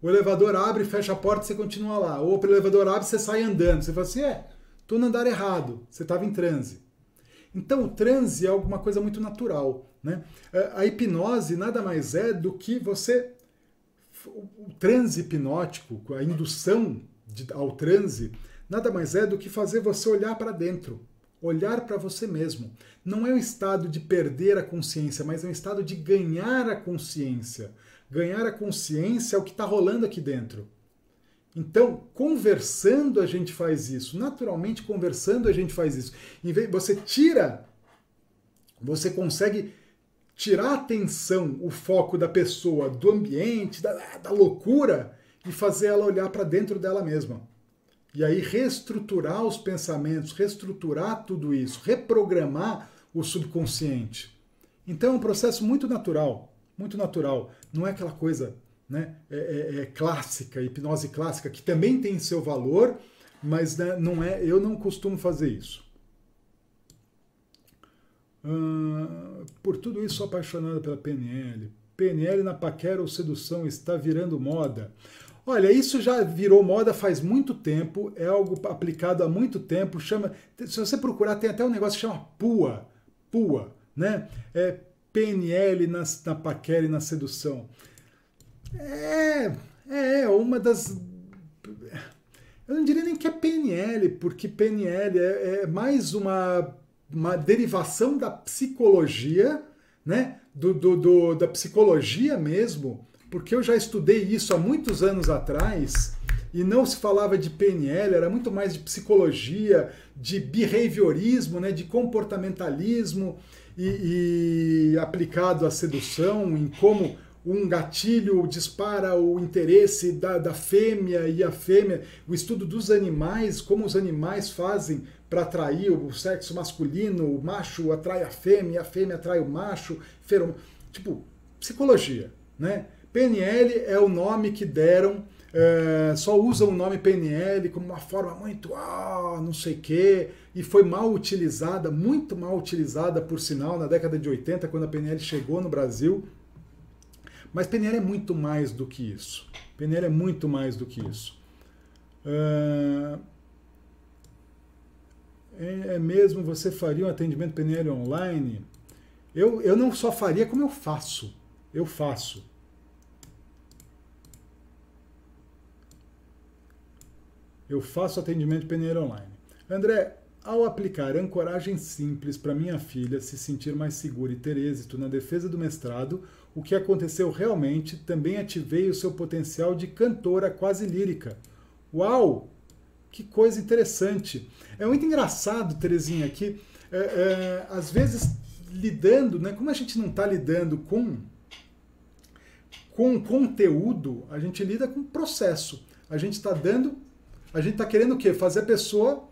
O elevador abre, fecha a porta, você continua lá. Ou o elevador abre, você sai andando. Você fala assim, é, estou no andar errado, você estava em transe. Então o transe é alguma coisa muito natural. Né? É, a hipnose nada mais é do que você. O transe hipnótico, a indução de, ao transe, nada mais é do que fazer você olhar para dentro olhar para você mesmo. Não é um estado de perder a consciência, mas é um estado de ganhar a consciência. Ganhar a consciência é o que está rolando aqui dentro. Então, conversando a gente faz isso. Naturalmente, conversando a gente faz isso. Você tira, você consegue tirar a atenção, o foco da pessoa, do ambiente, da, da loucura e fazer ela olhar para dentro dela mesma. E aí reestruturar os pensamentos, reestruturar tudo isso, reprogramar o subconsciente. Então é um processo muito natural, muito natural. Não é aquela coisa né, é, é, é clássica, hipnose clássica, que também tem seu valor, mas né, não é. Eu não costumo fazer isso. Por tudo isso, sou apaixonado pela PNL. PNL na paquera ou sedução está virando moda. Olha, isso já virou moda faz muito tempo, é algo aplicado há muito tempo, chama, se você procurar, tem até um negócio que chama PUA, PUA, né? É PNL na, na paquera e na sedução. É, é uma das eu não diria nem que é PNL, porque PNL é, é mais uma, uma derivação da psicologia, né? Do, do, do, da psicologia mesmo, porque eu já estudei isso há muitos anos atrás e não se falava de PNL, era muito mais de psicologia, de behaviorismo, né, de comportamentalismo e, e aplicado à sedução, em como um gatilho dispara o interesse da, da fêmea e a fêmea, o estudo dos animais, como os animais fazem para atrair o sexo masculino, o macho atrai a fêmea, a fêmea atrai o macho, ferom... tipo, psicologia, né? PNL é o nome que deram é, só usam o nome PNL como uma forma muito, ah, não sei o quê, e foi mal utilizada, muito mal utilizada, por sinal, na década de 80, quando a PNL chegou no Brasil. Mas PNL é muito mais do que isso. PNL é muito mais do que isso. Uh, é mesmo, você faria um atendimento PNL online? Eu, eu não só faria, como eu faço. Eu faço. Eu faço atendimento PNL online. André, ao aplicar ancoragem simples para minha filha se sentir mais segura e ter êxito na defesa do mestrado, o que aconteceu realmente, também ativei o seu potencial de cantora quase lírica. Uau! Que coisa interessante. É muito engraçado, Terezinha, aqui, é, é, às vezes lidando, né? Como a gente não está lidando com com conteúdo, a gente lida com processo. A gente está dando, a gente está querendo o quê? Fazer a pessoa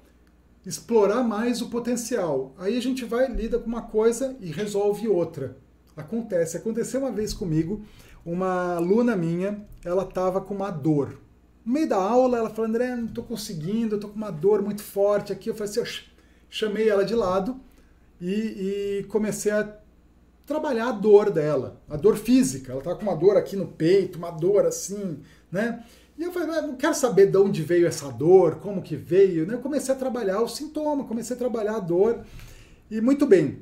explorar mais o potencial. Aí a gente vai, lida com uma coisa e resolve outra. Acontece. Aconteceu uma vez comigo, uma aluna minha, ela estava com uma dor. No meio da aula, ela falou, André, não estou conseguindo, estou com uma dor muito forte aqui. Eu falei assim, eu chamei ela de lado e, e comecei a trabalhar a dor dela, a dor física. Ela estava com uma dor aqui no peito, uma dor assim, né? E eu falei, não quero saber de onde veio essa dor, como que veio. Né? Eu comecei a trabalhar o sintoma, comecei a trabalhar a dor. E muito bem,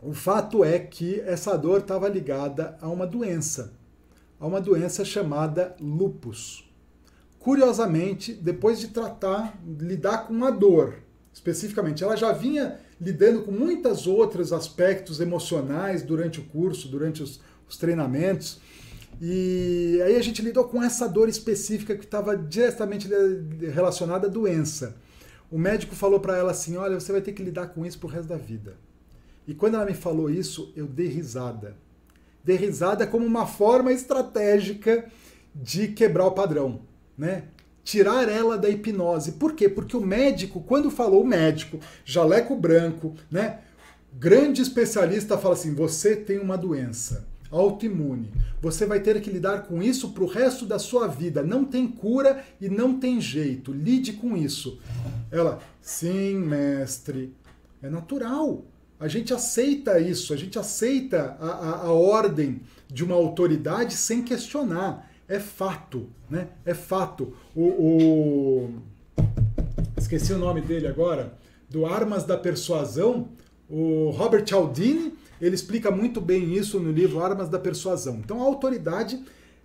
o fato é que essa dor estava ligada a uma doença, a uma doença chamada lupus. Curiosamente, depois de tratar, lidar com a dor, especificamente, ela já vinha lidando com muitos outros aspectos emocionais durante o curso, durante os, os treinamentos. E aí a gente lidou com essa dor específica que estava diretamente relacionada à doença. O médico falou para ela assim: Olha, você vai ter que lidar com isso pro resto da vida. E quando ela me falou isso, eu dei risada. Dei risada como uma forma estratégica de quebrar o padrão, né? Tirar ela da hipnose. Por quê? Porque o médico, quando falou o médico, jaleco branco, né? Grande especialista fala assim: você tem uma doença autoimune. Você vai ter que lidar com isso para o resto da sua vida. Não tem cura e não tem jeito. Lide com isso. Ela, sim, mestre. É natural. A gente aceita isso, a gente aceita a, a, a ordem de uma autoridade sem questionar. É fato, né? É fato. O, o, esqueci o nome dele agora, do Armas da Persuasão, o Robert Cialdini, ele explica muito bem isso no livro Armas da Persuasão. Então a autoridade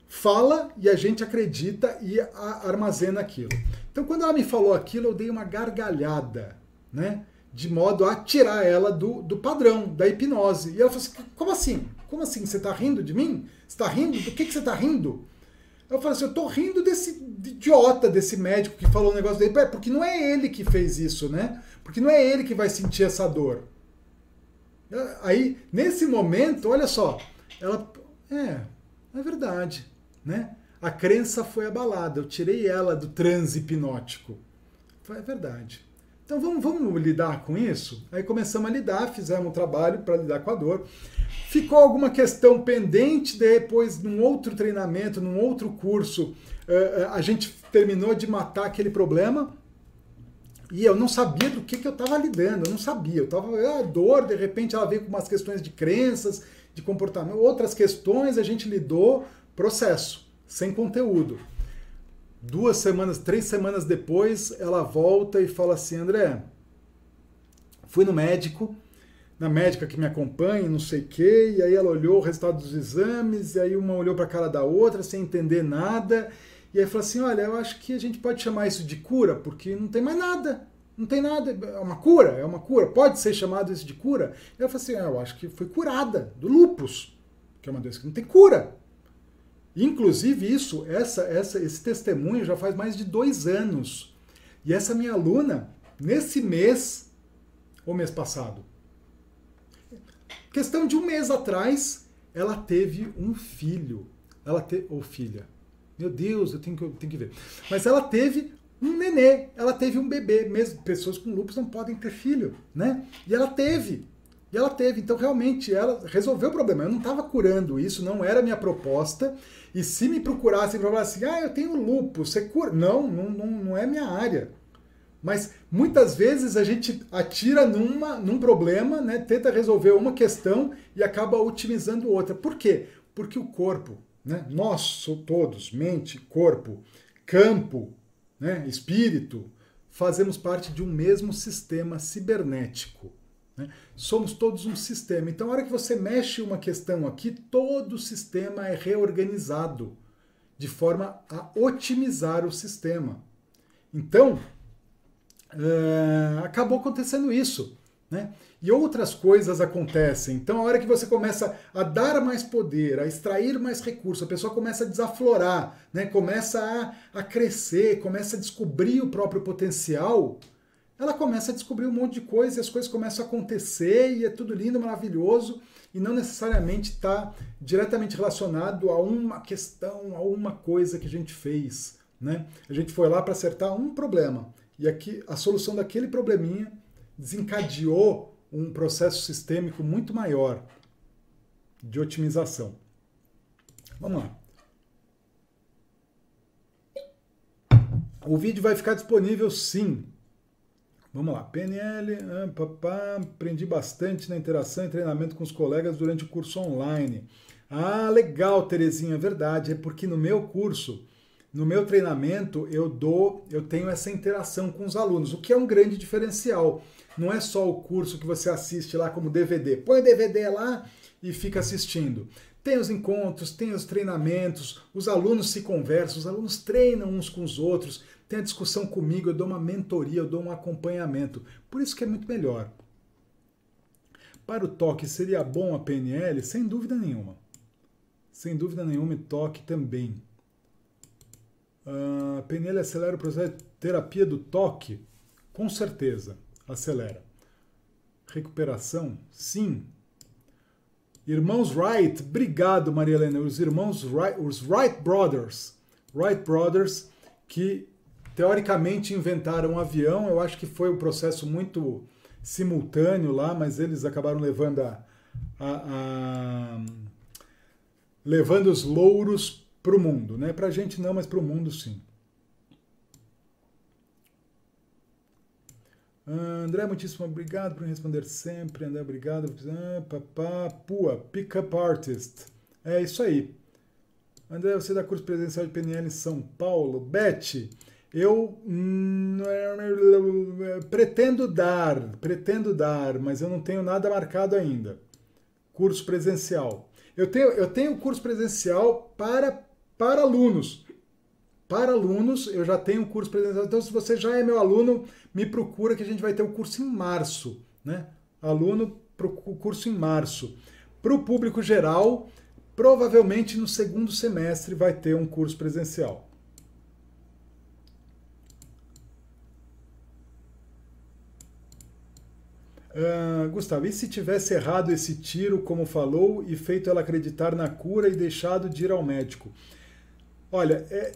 fala e a gente acredita e armazena aquilo. Então quando ela me falou aquilo, eu dei uma gargalhada, né? de modo a tirar ela do, do padrão, da hipnose. E ela falou assim: como assim? Como assim? Você está rindo de mim? Você está rindo? Do que, que você está rindo? Eu falei assim: eu estou rindo desse idiota, desse médico que falou o um negócio dele. É, porque não é ele que fez isso, né? Porque não é ele que vai sentir essa dor. Aí, nesse momento, olha só, ela. É, é verdade, né? A crença foi abalada. Eu tirei ela do transe hipnótico. É verdade. Então vamos, vamos lidar com isso? Aí começamos a lidar, fizemos um trabalho para lidar com a dor. Ficou alguma questão pendente, depois, num outro treinamento, num outro curso, eh, eh, a gente terminou de matar aquele problema. E eu não sabia do que, que eu estava lidando, eu não sabia. Eu estava, a ah, dor, de repente ela veio com umas questões de crenças, de comportamento, outras questões, a gente lidou, processo, sem conteúdo. Duas semanas, três semanas depois, ela volta e fala assim: André, fui no médico, na médica que me acompanha, não sei o quê, e aí ela olhou o resultado dos exames, e aí uma olhou para a cara da outra sem entender nada, e aí falou assim: Olha, eu acho que a gente pode chamar isso de cura, porque não tem mais nada. Não tem nada, é uma cura, é uma cura, pode ser chamado isso de cura? E ela falou assim: ah, Eu acho que foi curada do lupus, que é uma doença que não tem cura. Inclusive, isso, essa, essa, esse testemunho já faz mais de dois anos. E essa minha aluna, nesse mês, ou mês passado, questão de um mês atrás, ela teve um filho. Ela teve, ou filha. Meu Deus, eu tenho que, eu tenho que ver. Mas ela teve um nenê, ela teve um bebê. Mesmo pessoas com lúpus não podem ter filho, né? E ela teve. E ela teve, então realmente ela resolveu o problema. Eu não estava curando isso, não era minha proposta. E se me procurassem e falassem, ah, eu tenho lupus, você cura? Não, não, não, não é minha área. Mas muitas vezes a gente atira numa, num problema, né, tenta resolver uma questão e acaba otimizando outra. Por quê? Porque o corpo, né, nós todos, mente, corpo, campo, né, espírito, fazemos parte de um mesmo sistema cibernético. Né? Somos todos um sistema. Então, a hora que você mexe uma questão aqui, todo o sistema é reorganizado de forma a otimizar o sistema. Então, uh, acabou acontecendo isso. Né? E outras coisas acontecem. Então, a hora que você começa a dar mais poder, a extrair mais recursos, a pessoa começa a desaflorar, né? começa a, a crescer, começa a descobrir o próprio potencial, ela começa a descobrir um monte de coisa e as coisas começam a acontecer e é tudo lindo, maravilhoso e não necessariamente está diretamente relacionado a uma questão, a uma coisa que a gente fez. Né? A gente foi lá para acertar um problema e aqui a solução daquele probleminha desencadeou um processo sistêmico muito maior de otimização. Vamos lá. O vídeo vai ficar disponível sim. Vamos lá. PNL, ah, papá, aprendi bastante na interação e treinamento com os colegas durante o curso online. Ah, legal, Terezinha, é verdade. É porque no meu curso no meu treinamento eu dou, eu tenho essa interação com os alunos, o que é um grande diferencial. Não é só o curso que você assiste lá como DVD. Põe o DVD lá e fica assistindo. Tem os encontros, tem os treinamentos, os alunos se conversam, os alunos treinam uns com os outros, tem a discussão comigo, eu dou uma mentoria, eu dou um acompanhamento. Por isso que é muito melhor. Para o toque, seria bom a PNL? Sem dúvida nenhuma. Sem dúvida nenhuma, e toque também. A PNL acelera o processo de terapia do toque? Com certeza, acelera. Recuperação? Sim. Irmãos Wright, obrigado Maria Helena. Os irmãos Wright, os Wright Brothers, Wright Brothers, que teoricamente inventaram um avião, eu acho que foi um processo muito simultâneo lá, mas eles acabaram levando a, a, a levando os louros para o mundo, né? Para a gente não, mas para o mundo sim. André, muitíssimo obrigado por me responder sempre. André, obrigado. Ah, papá, pua, pick-up artist. É isso aí. André, você dá curso presencial de PNL em São Paulo? Beth, eu hum, pretendo dar, pretendo dar, mas eu não tenho nada marcado ainda. Curso presencial. Eu tenho, eu tenho curso presencial para para alunos. Para alunos, eu já tenho um curso presencial. Então, se você já é meu aluno, me procura que a gente vai ter o um curso em março. Né? Aluno, o curso em março. Para o público geral, provavelmente no segundo semestre vai ter um curso presencial. Uh, Gustavo, e se tivesse errado esse tiro, como falou, e feito ela acreditar na cura e deixado de ir ao médico? Olha, é,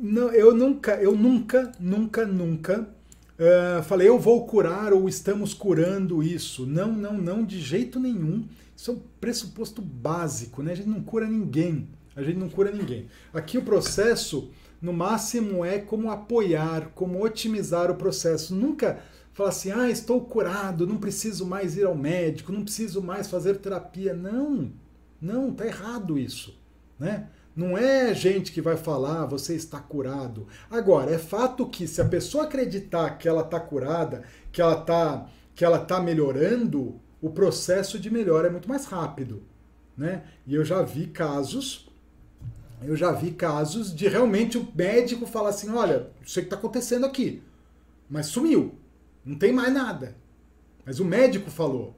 não, eu nunca, eu nunca, nunca, nunca uh, falei eu vou curar ou estamos curando isso. Não, não, não, de jeito nenhum. Isso é um pressuposto básico, né? A gente não cura ninguém. A gente não cura ninguém. Aqui o processo, no máximo, é como apoiar, como otimizar o processo. Nunca falar assim, ah, estou curado, não preciso mais ir ao médico, não preciso mais fazer terapia. Não, não, tá errado isso, né? Não é gente que vai falar, você está curado. Agora, é fato que se a pessoa acreditar que ela está curada, que ela está que ela tá melhorando, o processo de melhora é muito mais rápido, né? E eu já vi casos, eu já vi casos de realmente o médico falar assim, olha, isso que está acontecendo aqui, mas sumiu, não tem mais nada. Mas o médico falou,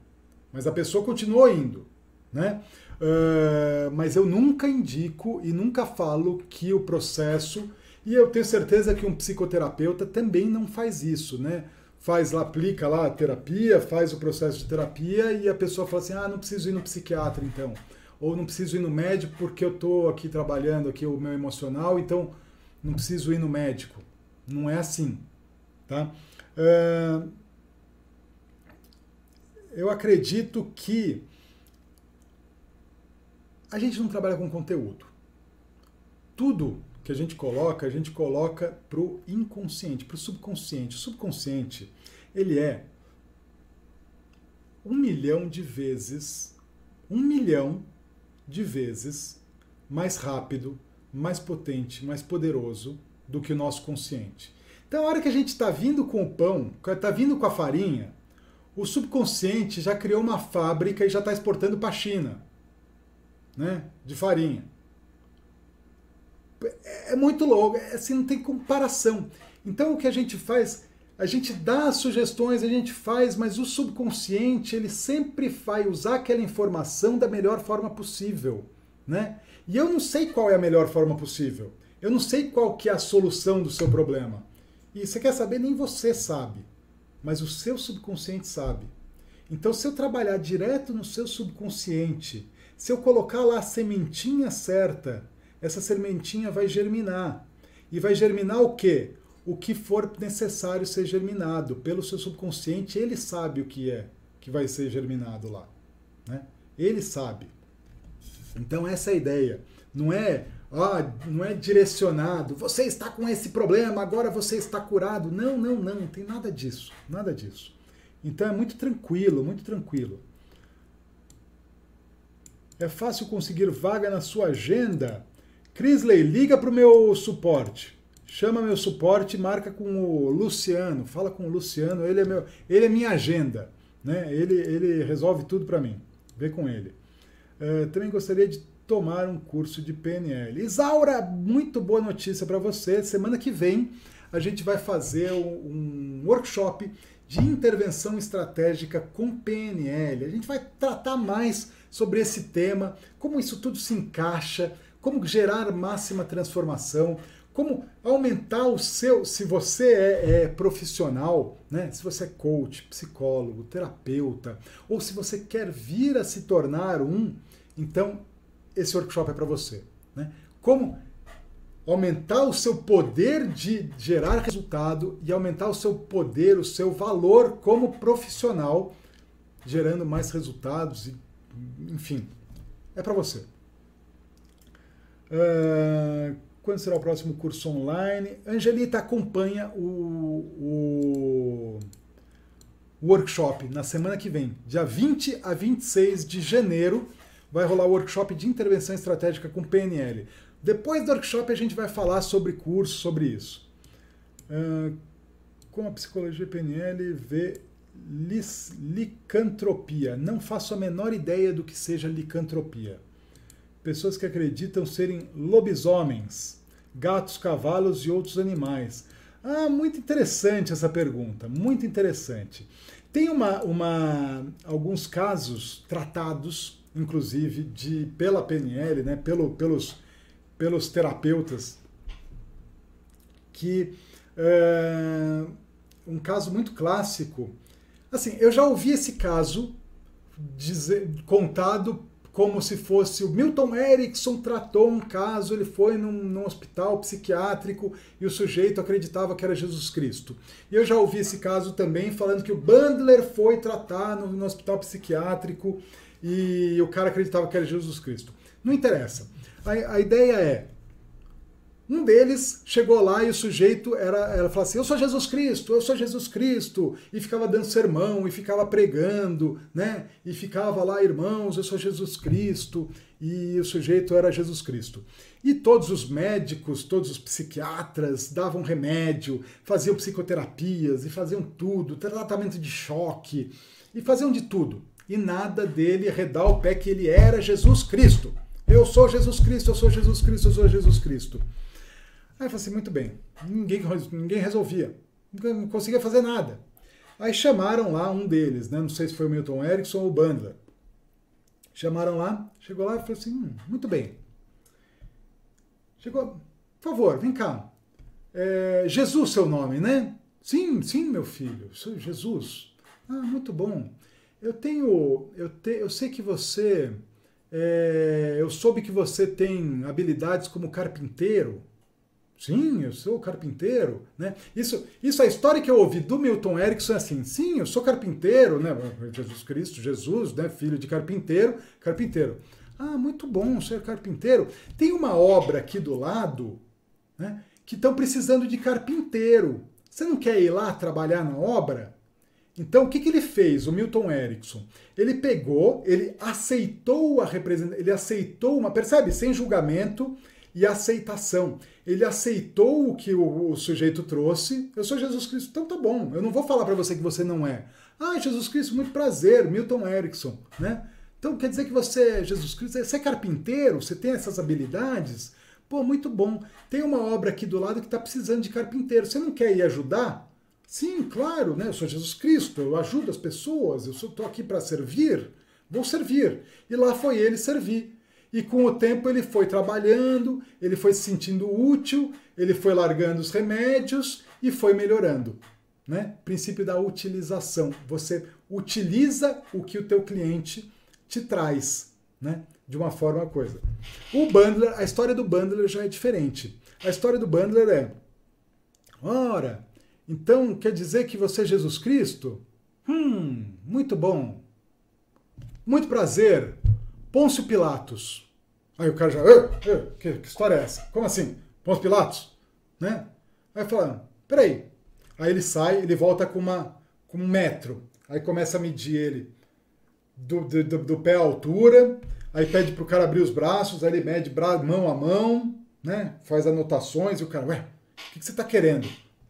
mas a pessoa continuou indo, né? Uh, mas eu nunca indico e nunca falo que o processo, e eu tenho certeza que um psicoterapeuta também não faz isso, né? Faz lá, aplica lá a terapia, faz o processo de terapia e a pessoa fala assim: ah, não preciso ir no psiquiatra então. Ou não preciso ir no médico porque eu estou aqui trabalhando aqui o meu emocional, então não preciso ir no médico. Não é assim, tá? Uh, eu acredito que a gente não trabalha com conteúdo. Tudo que a gente coloca, a gente coloca para o inconsciente, para o subconsciente. O subconsciente, ele é um milhão de vezes, um milhão de vezes mais rápido, mais potente, mais poderoso do que o nosso consciente. Então, a hora que a gente está vindo com o pão, está vindo com a farinha, o subconsciente já criou uma fábrica e já está exportando para a China, né? De farinha. É muito louco, é, assim, não tem comparação. Então, o que a gente faz, a gente dá sugestões, a gente faz, mas o subconsciente ele sempre vai usar aquela informação da melhor forma possível, né? E eu não sei qual é a melhor forma possível. Eu não sei qual que é a solução do seu problema. E você quer saber, nem você sabe. Mas o seu subconsciente sabe. Então, se eu trabalhar direto no seu subconsciente, se eu colocar lá a sementinha certa, essa sementinha vai germinar. E vai germinar o quê? O que for necessário ser germinado. Pelo seu subconsciente, ele sabe o que é que vai ser germinado lá. Né? Ele sabe. Então, essa é a ideia. Não é ah, não é direcionado, você está com esse problema, agora você está curado. Não, não, não, não tem nada disso, nada disso. Então é muito tranquilo, muito tranquilo. É fácil conseguir vaga na sua agenda? Crisley, liga para o meu suporte. Chama meu suporte, marca com o Luciano, fala com o Luciano, ele é, meu, ele é minha agenda. Né? Ele, ele resolve tudo para mim. Vê com ele. Uh, também gostaria de tomar um curso de PNL. Isaura, muito boa notícia para você. Semana que vem a gente vai fazer um workshop de intervenção estratégica com PNL. A gente vai tratar mais sobre esse tema, como isso tudo se encaixa, como gerar máxima transformação, como aumentar o seu, se você é, é, profissional, né? se você é coach, psicólogo, terapeuta, ou se você quer vir a se tornar um, então esse workshop é para você. Né? Como aumentar o seu poder de gerar resultado e aumentar o seu poder, o seu valor como profissional, gerando mais resultados, e, enfim, é para você. Uh, quando será o próximo curso online? Angelita acompanha o, o workshop na semana que vem, dia 20 a 26 de janeiro vai rolar o workshop de intervenção estratégica com PNL. Depois do workshop a gente vai falar sobre curso, sobre isso. Uh, como a psicologia PNL vê lis, licantropia? Não faço a menor ideia do que seja licantropia. Pessoas que acreditam serem lobisomens, gatos, cavalos e outros animais. Ah, muito interessante essa pergunta, muito interessante. Tem uma, uma, alguns casos tratados inclusive, de, pela PNL, né, pelo, pelos, pelos terapeutas, que é, um caso muito clássico. Assim, eu já ouvi esse caso dizer, contado como se fosse o Milton Erickson tratou um caso, ele foi num, num, hospital psiquiátrico e o sujeito acreditava que era Jesus Cristo. E eu já ouvi esse caso também falando que o Bandler foi tratar no, no hospital psiquiátrico e o cara acreditava que era Jesus Cristo. Não interessa. A, a ideia é, um deles chegou lá e o sujeito era, era falava assim: Eu sou Jesus Cristo, eu sou Jesus Cristo, e ficava dando sermão, e ficava pregando, né? E ficava lá, irmãos, eu sou Jesus Cristo, e o sujeito era Jesus Cristo. E todos os médicos, todos os psiquiatras davam remédio, faziam psicoterapias e faziam tudo, tratamento de choque, e faziam de tudo e nada dele redar o pé que ele era Jesus Cristo. Eu sou Jesus Cristo, eu sou Jesus Cristo, eu sou Jesus Cristo. Aí eu falei assim, muito bem, ninguém, ninguém resolvia, não conseguia fazer nada. Aí chamaram lá um deles, né? não sei se foi o Milton Erickson ou o Bandler. Chamaram lá, chegou lá e falou assim, hum, muito bem. Chegou, por favor, vem cá. É, Jesus seu nome, né? Sim, sim, meu filho, Jesus. Ah, muito bom. Eu tenho. Eu, te, eu sei que você. É, eu soube que você tem habilidades como carpinteiro. Sim, eu sou carpinteiro, né? Isso, isso a história que eu ouvi do Milton Erickson é assim, sim, eu sou carpinteiro, né? Jesus Cristo, Jesus, né? Filho de carpinteiro, carpinteiro. Ah, muito bom ser carpinteiro. Tem uma obra aqui do lado, né? Que estão precisando de carpinteiro. Você não quer ir lá trabalhar na obra? Então, o que, que ele fez, o Milton Erickson? Ele pegou, ele aceitou a representação, ele aceitou uma, percebe? Sem julgamento, e aceitação. Ele aceitou o que o, o, sujeito trouxe. Eu sou Jesus Cristo, então tá bom. Eu não vou falar para você que você não é. Ah, Jesus Cristo, muito prazer, Milton Erickson, né? Então quer dizer que você é Jesus Cristo, você é carpinteiro, você tem essas habilidades? Pô, muito bom. Tem uma obra aqui do lado que está precisando de carpinteiro. Você não quer ir ajudar? Sim, claro, né? Eu sou Jesus Cristo, eu ajudo as pessoas, eu estou aqui para servir, vou servir. E lá foi ele servir. E com o tempo ele foi trabalhando, ele foi se sentindo útil, ele foi largando os remédios e foi melhorando. Né? Princípio da utilização. Você utiliza o que o teu cliente te traz, né? De uma forma coisa. O bundler, a história do bundler já é diferente. A história do bundler é: ora, então quer dizer que você é Jesus Cristo? Hum, muito bom. Muito prazer. Pôncio Pilatos. Aí o cara já, que, que, história é essa? Como assim? Pôncio Pilatos? Né? Aí fala, peraí. Aí ele sai, ele volta com, uma, com um metro. Aí começa a medir ele do, do, do pé à altura, aí pede pro cara abrir os braços, aí ele mede mão a mão, né? Faz anotações e o cara, ué, o que, que você está querendo?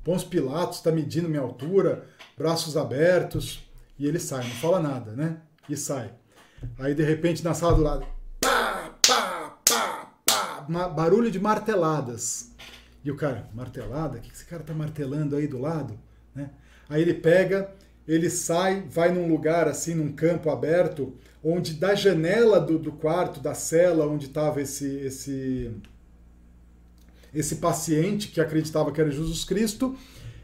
Pôncio Pilatos está medindo minha altura, braços abertos, e ele sai, não fala nada, né? E sai. Aí de repente na sala do lado, pá, pá, pá, pá, barulho de marteladas. E o cara, martelada? O que esse cara tá martelando aí do lado? Né? Aí ele pega, ele sai, vai num lugar assim, num campo aberto, onde da janela do, do quarto, da cela onde estava esse, esse, esse paciente que acreditava que era Jesus Cristo,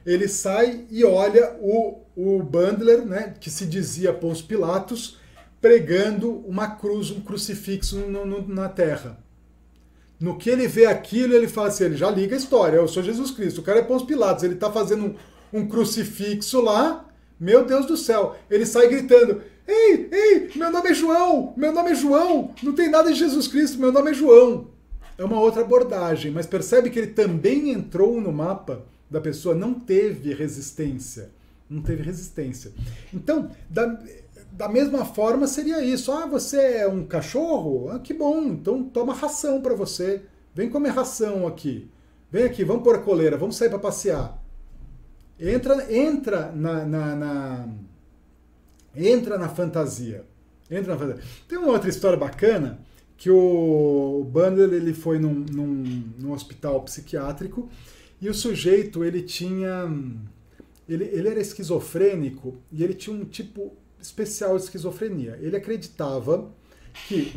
ele sai e olha o, o Bandler, né, que se dizia Pôncio Pilatos, pregando uma cruz, um crucifixo no, no, na terra. No que ele vê aquilo, ele fala assim: ele já liga a história, eu sou Jesus Cristo, o cara é Pôncio Pilatos, ele está fazendo um, um crucifixo lá, meu Deus do céu, ele sai gritando: Ei, ei, meu nome é João, meu nome é João, não tem nada de Jesus Cristo, meu nome é João. É uma outra abordagem, mas percebe que ele também entrou no mapa da pessoa, não teve resistência. Não teve resistência. Então, da, da mesma forma seria isso. Ah, você é um cachorro? Ah, que bom, então toma ração para você. Vem comer ração aqui. Vem aqui, vamos pôr a coleira, vamos sair para passear. Entra, entra na, na, na, entra na fantasia. Entra na fantasia. Tem uma outra história bacana que o Bundle ele foi num, num, num hospital psiquiátrico e o sujeito ele tinha ele, ele era esquizofrênico e ele tinha um tipo especial de esquizofrenia. Ele acreditava que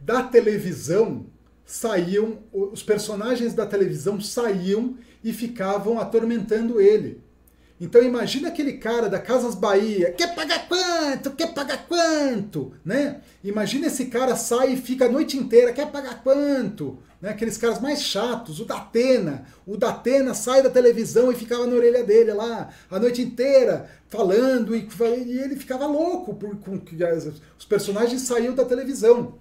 da televisão saíam, os personagens da televisão saíam e ficavam atormentando ele. Então imagina aquele cara da Casas Bahia, quer pagar quanto? Quer pagar quanto? Né? Imagina esse cara sai e fica a noite inteira, quer pagar quanto? Né? Aqueles caras mais chatos, o Datena. O Datena sai da televisão e ficava na orelha dele lá a noite inteira, falando, e, e ele ficava louco, por, com, os personagens saíam da televisão.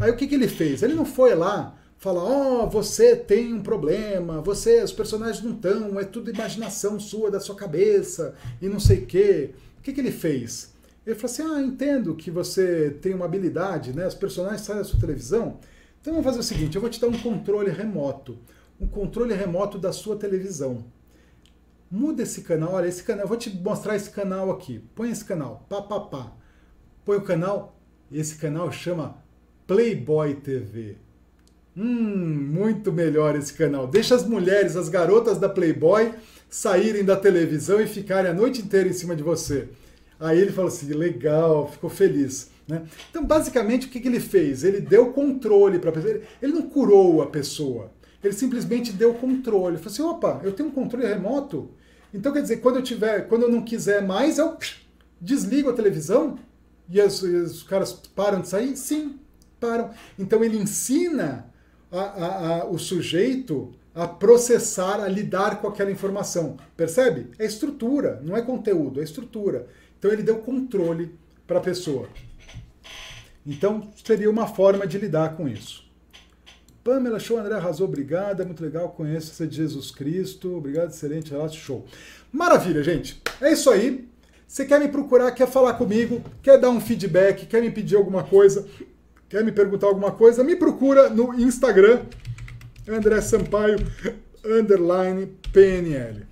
Aí o que, que ele fez? Ele não foi lá fala, ó, oh, você tem um problema, você, os personagens não estão, é tudo imaginação sua, da sua cabeça, e não sei o quê. O que, que ele fez? Ele falou assim, ah, entendo que você tem uma habilidade, né? Os personagens saem da sua televisão. Então vamos fazer o seguinte, eu vou te dar um controle remoto. Um controle remoto da sua televisão. Muda esse canal, olha, esse canal, eu vou te mostrar esse canal aqui. Põe esse canal, pá, pá, pá. Põe o canal, esse canal chama Playboy TV. Hum, muito melhor esse canal. Deixa as mulheres, as garotas da Playboy saírem da televisão e ficarem a noite inteira em cima de você. Aí ele falou assim: legal, ficou feliz. Né? Então, basicamente, o que, que ele fez? Ele deu controle para a pessoa. Ele não curou a pessoa. Ele simplesmente deu controle. Ele falou assim: opa, eu tenho um controle remoto. Então, quer dizer, quando eu tiver, quando eu não quiser mais, eu desligo a televisão e, e os caras param de sair? Sim, param. Então, ele ensina a, a, a, o sujeito a processar, a lidar com aquela informação. Percebe? É estrutura, não é conteúdo, é estrutura. Então ele deu controle para a pessoa. Então seria uma forma de lidar com isso. Pamela, show, André arrasou, obrigada, muito legal, conheço essa de Jesus Cristo, obrigado, excelente relato, show. Maravilha, gente, é isso aí. Você quer me procurar, quer falar comigo, quer dar um feedback, quer me pedir alguma coisa, quer me perguntar alguma coisa, me procura no Instagram, André Sampaio, underline PNL.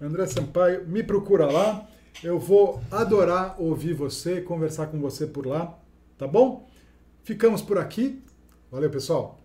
André Sampaio, me procura lá. Eu vou adorar ouvir você, conversar com você por lá, tá bom? Ficamos por aqui. Valeu, pessoal.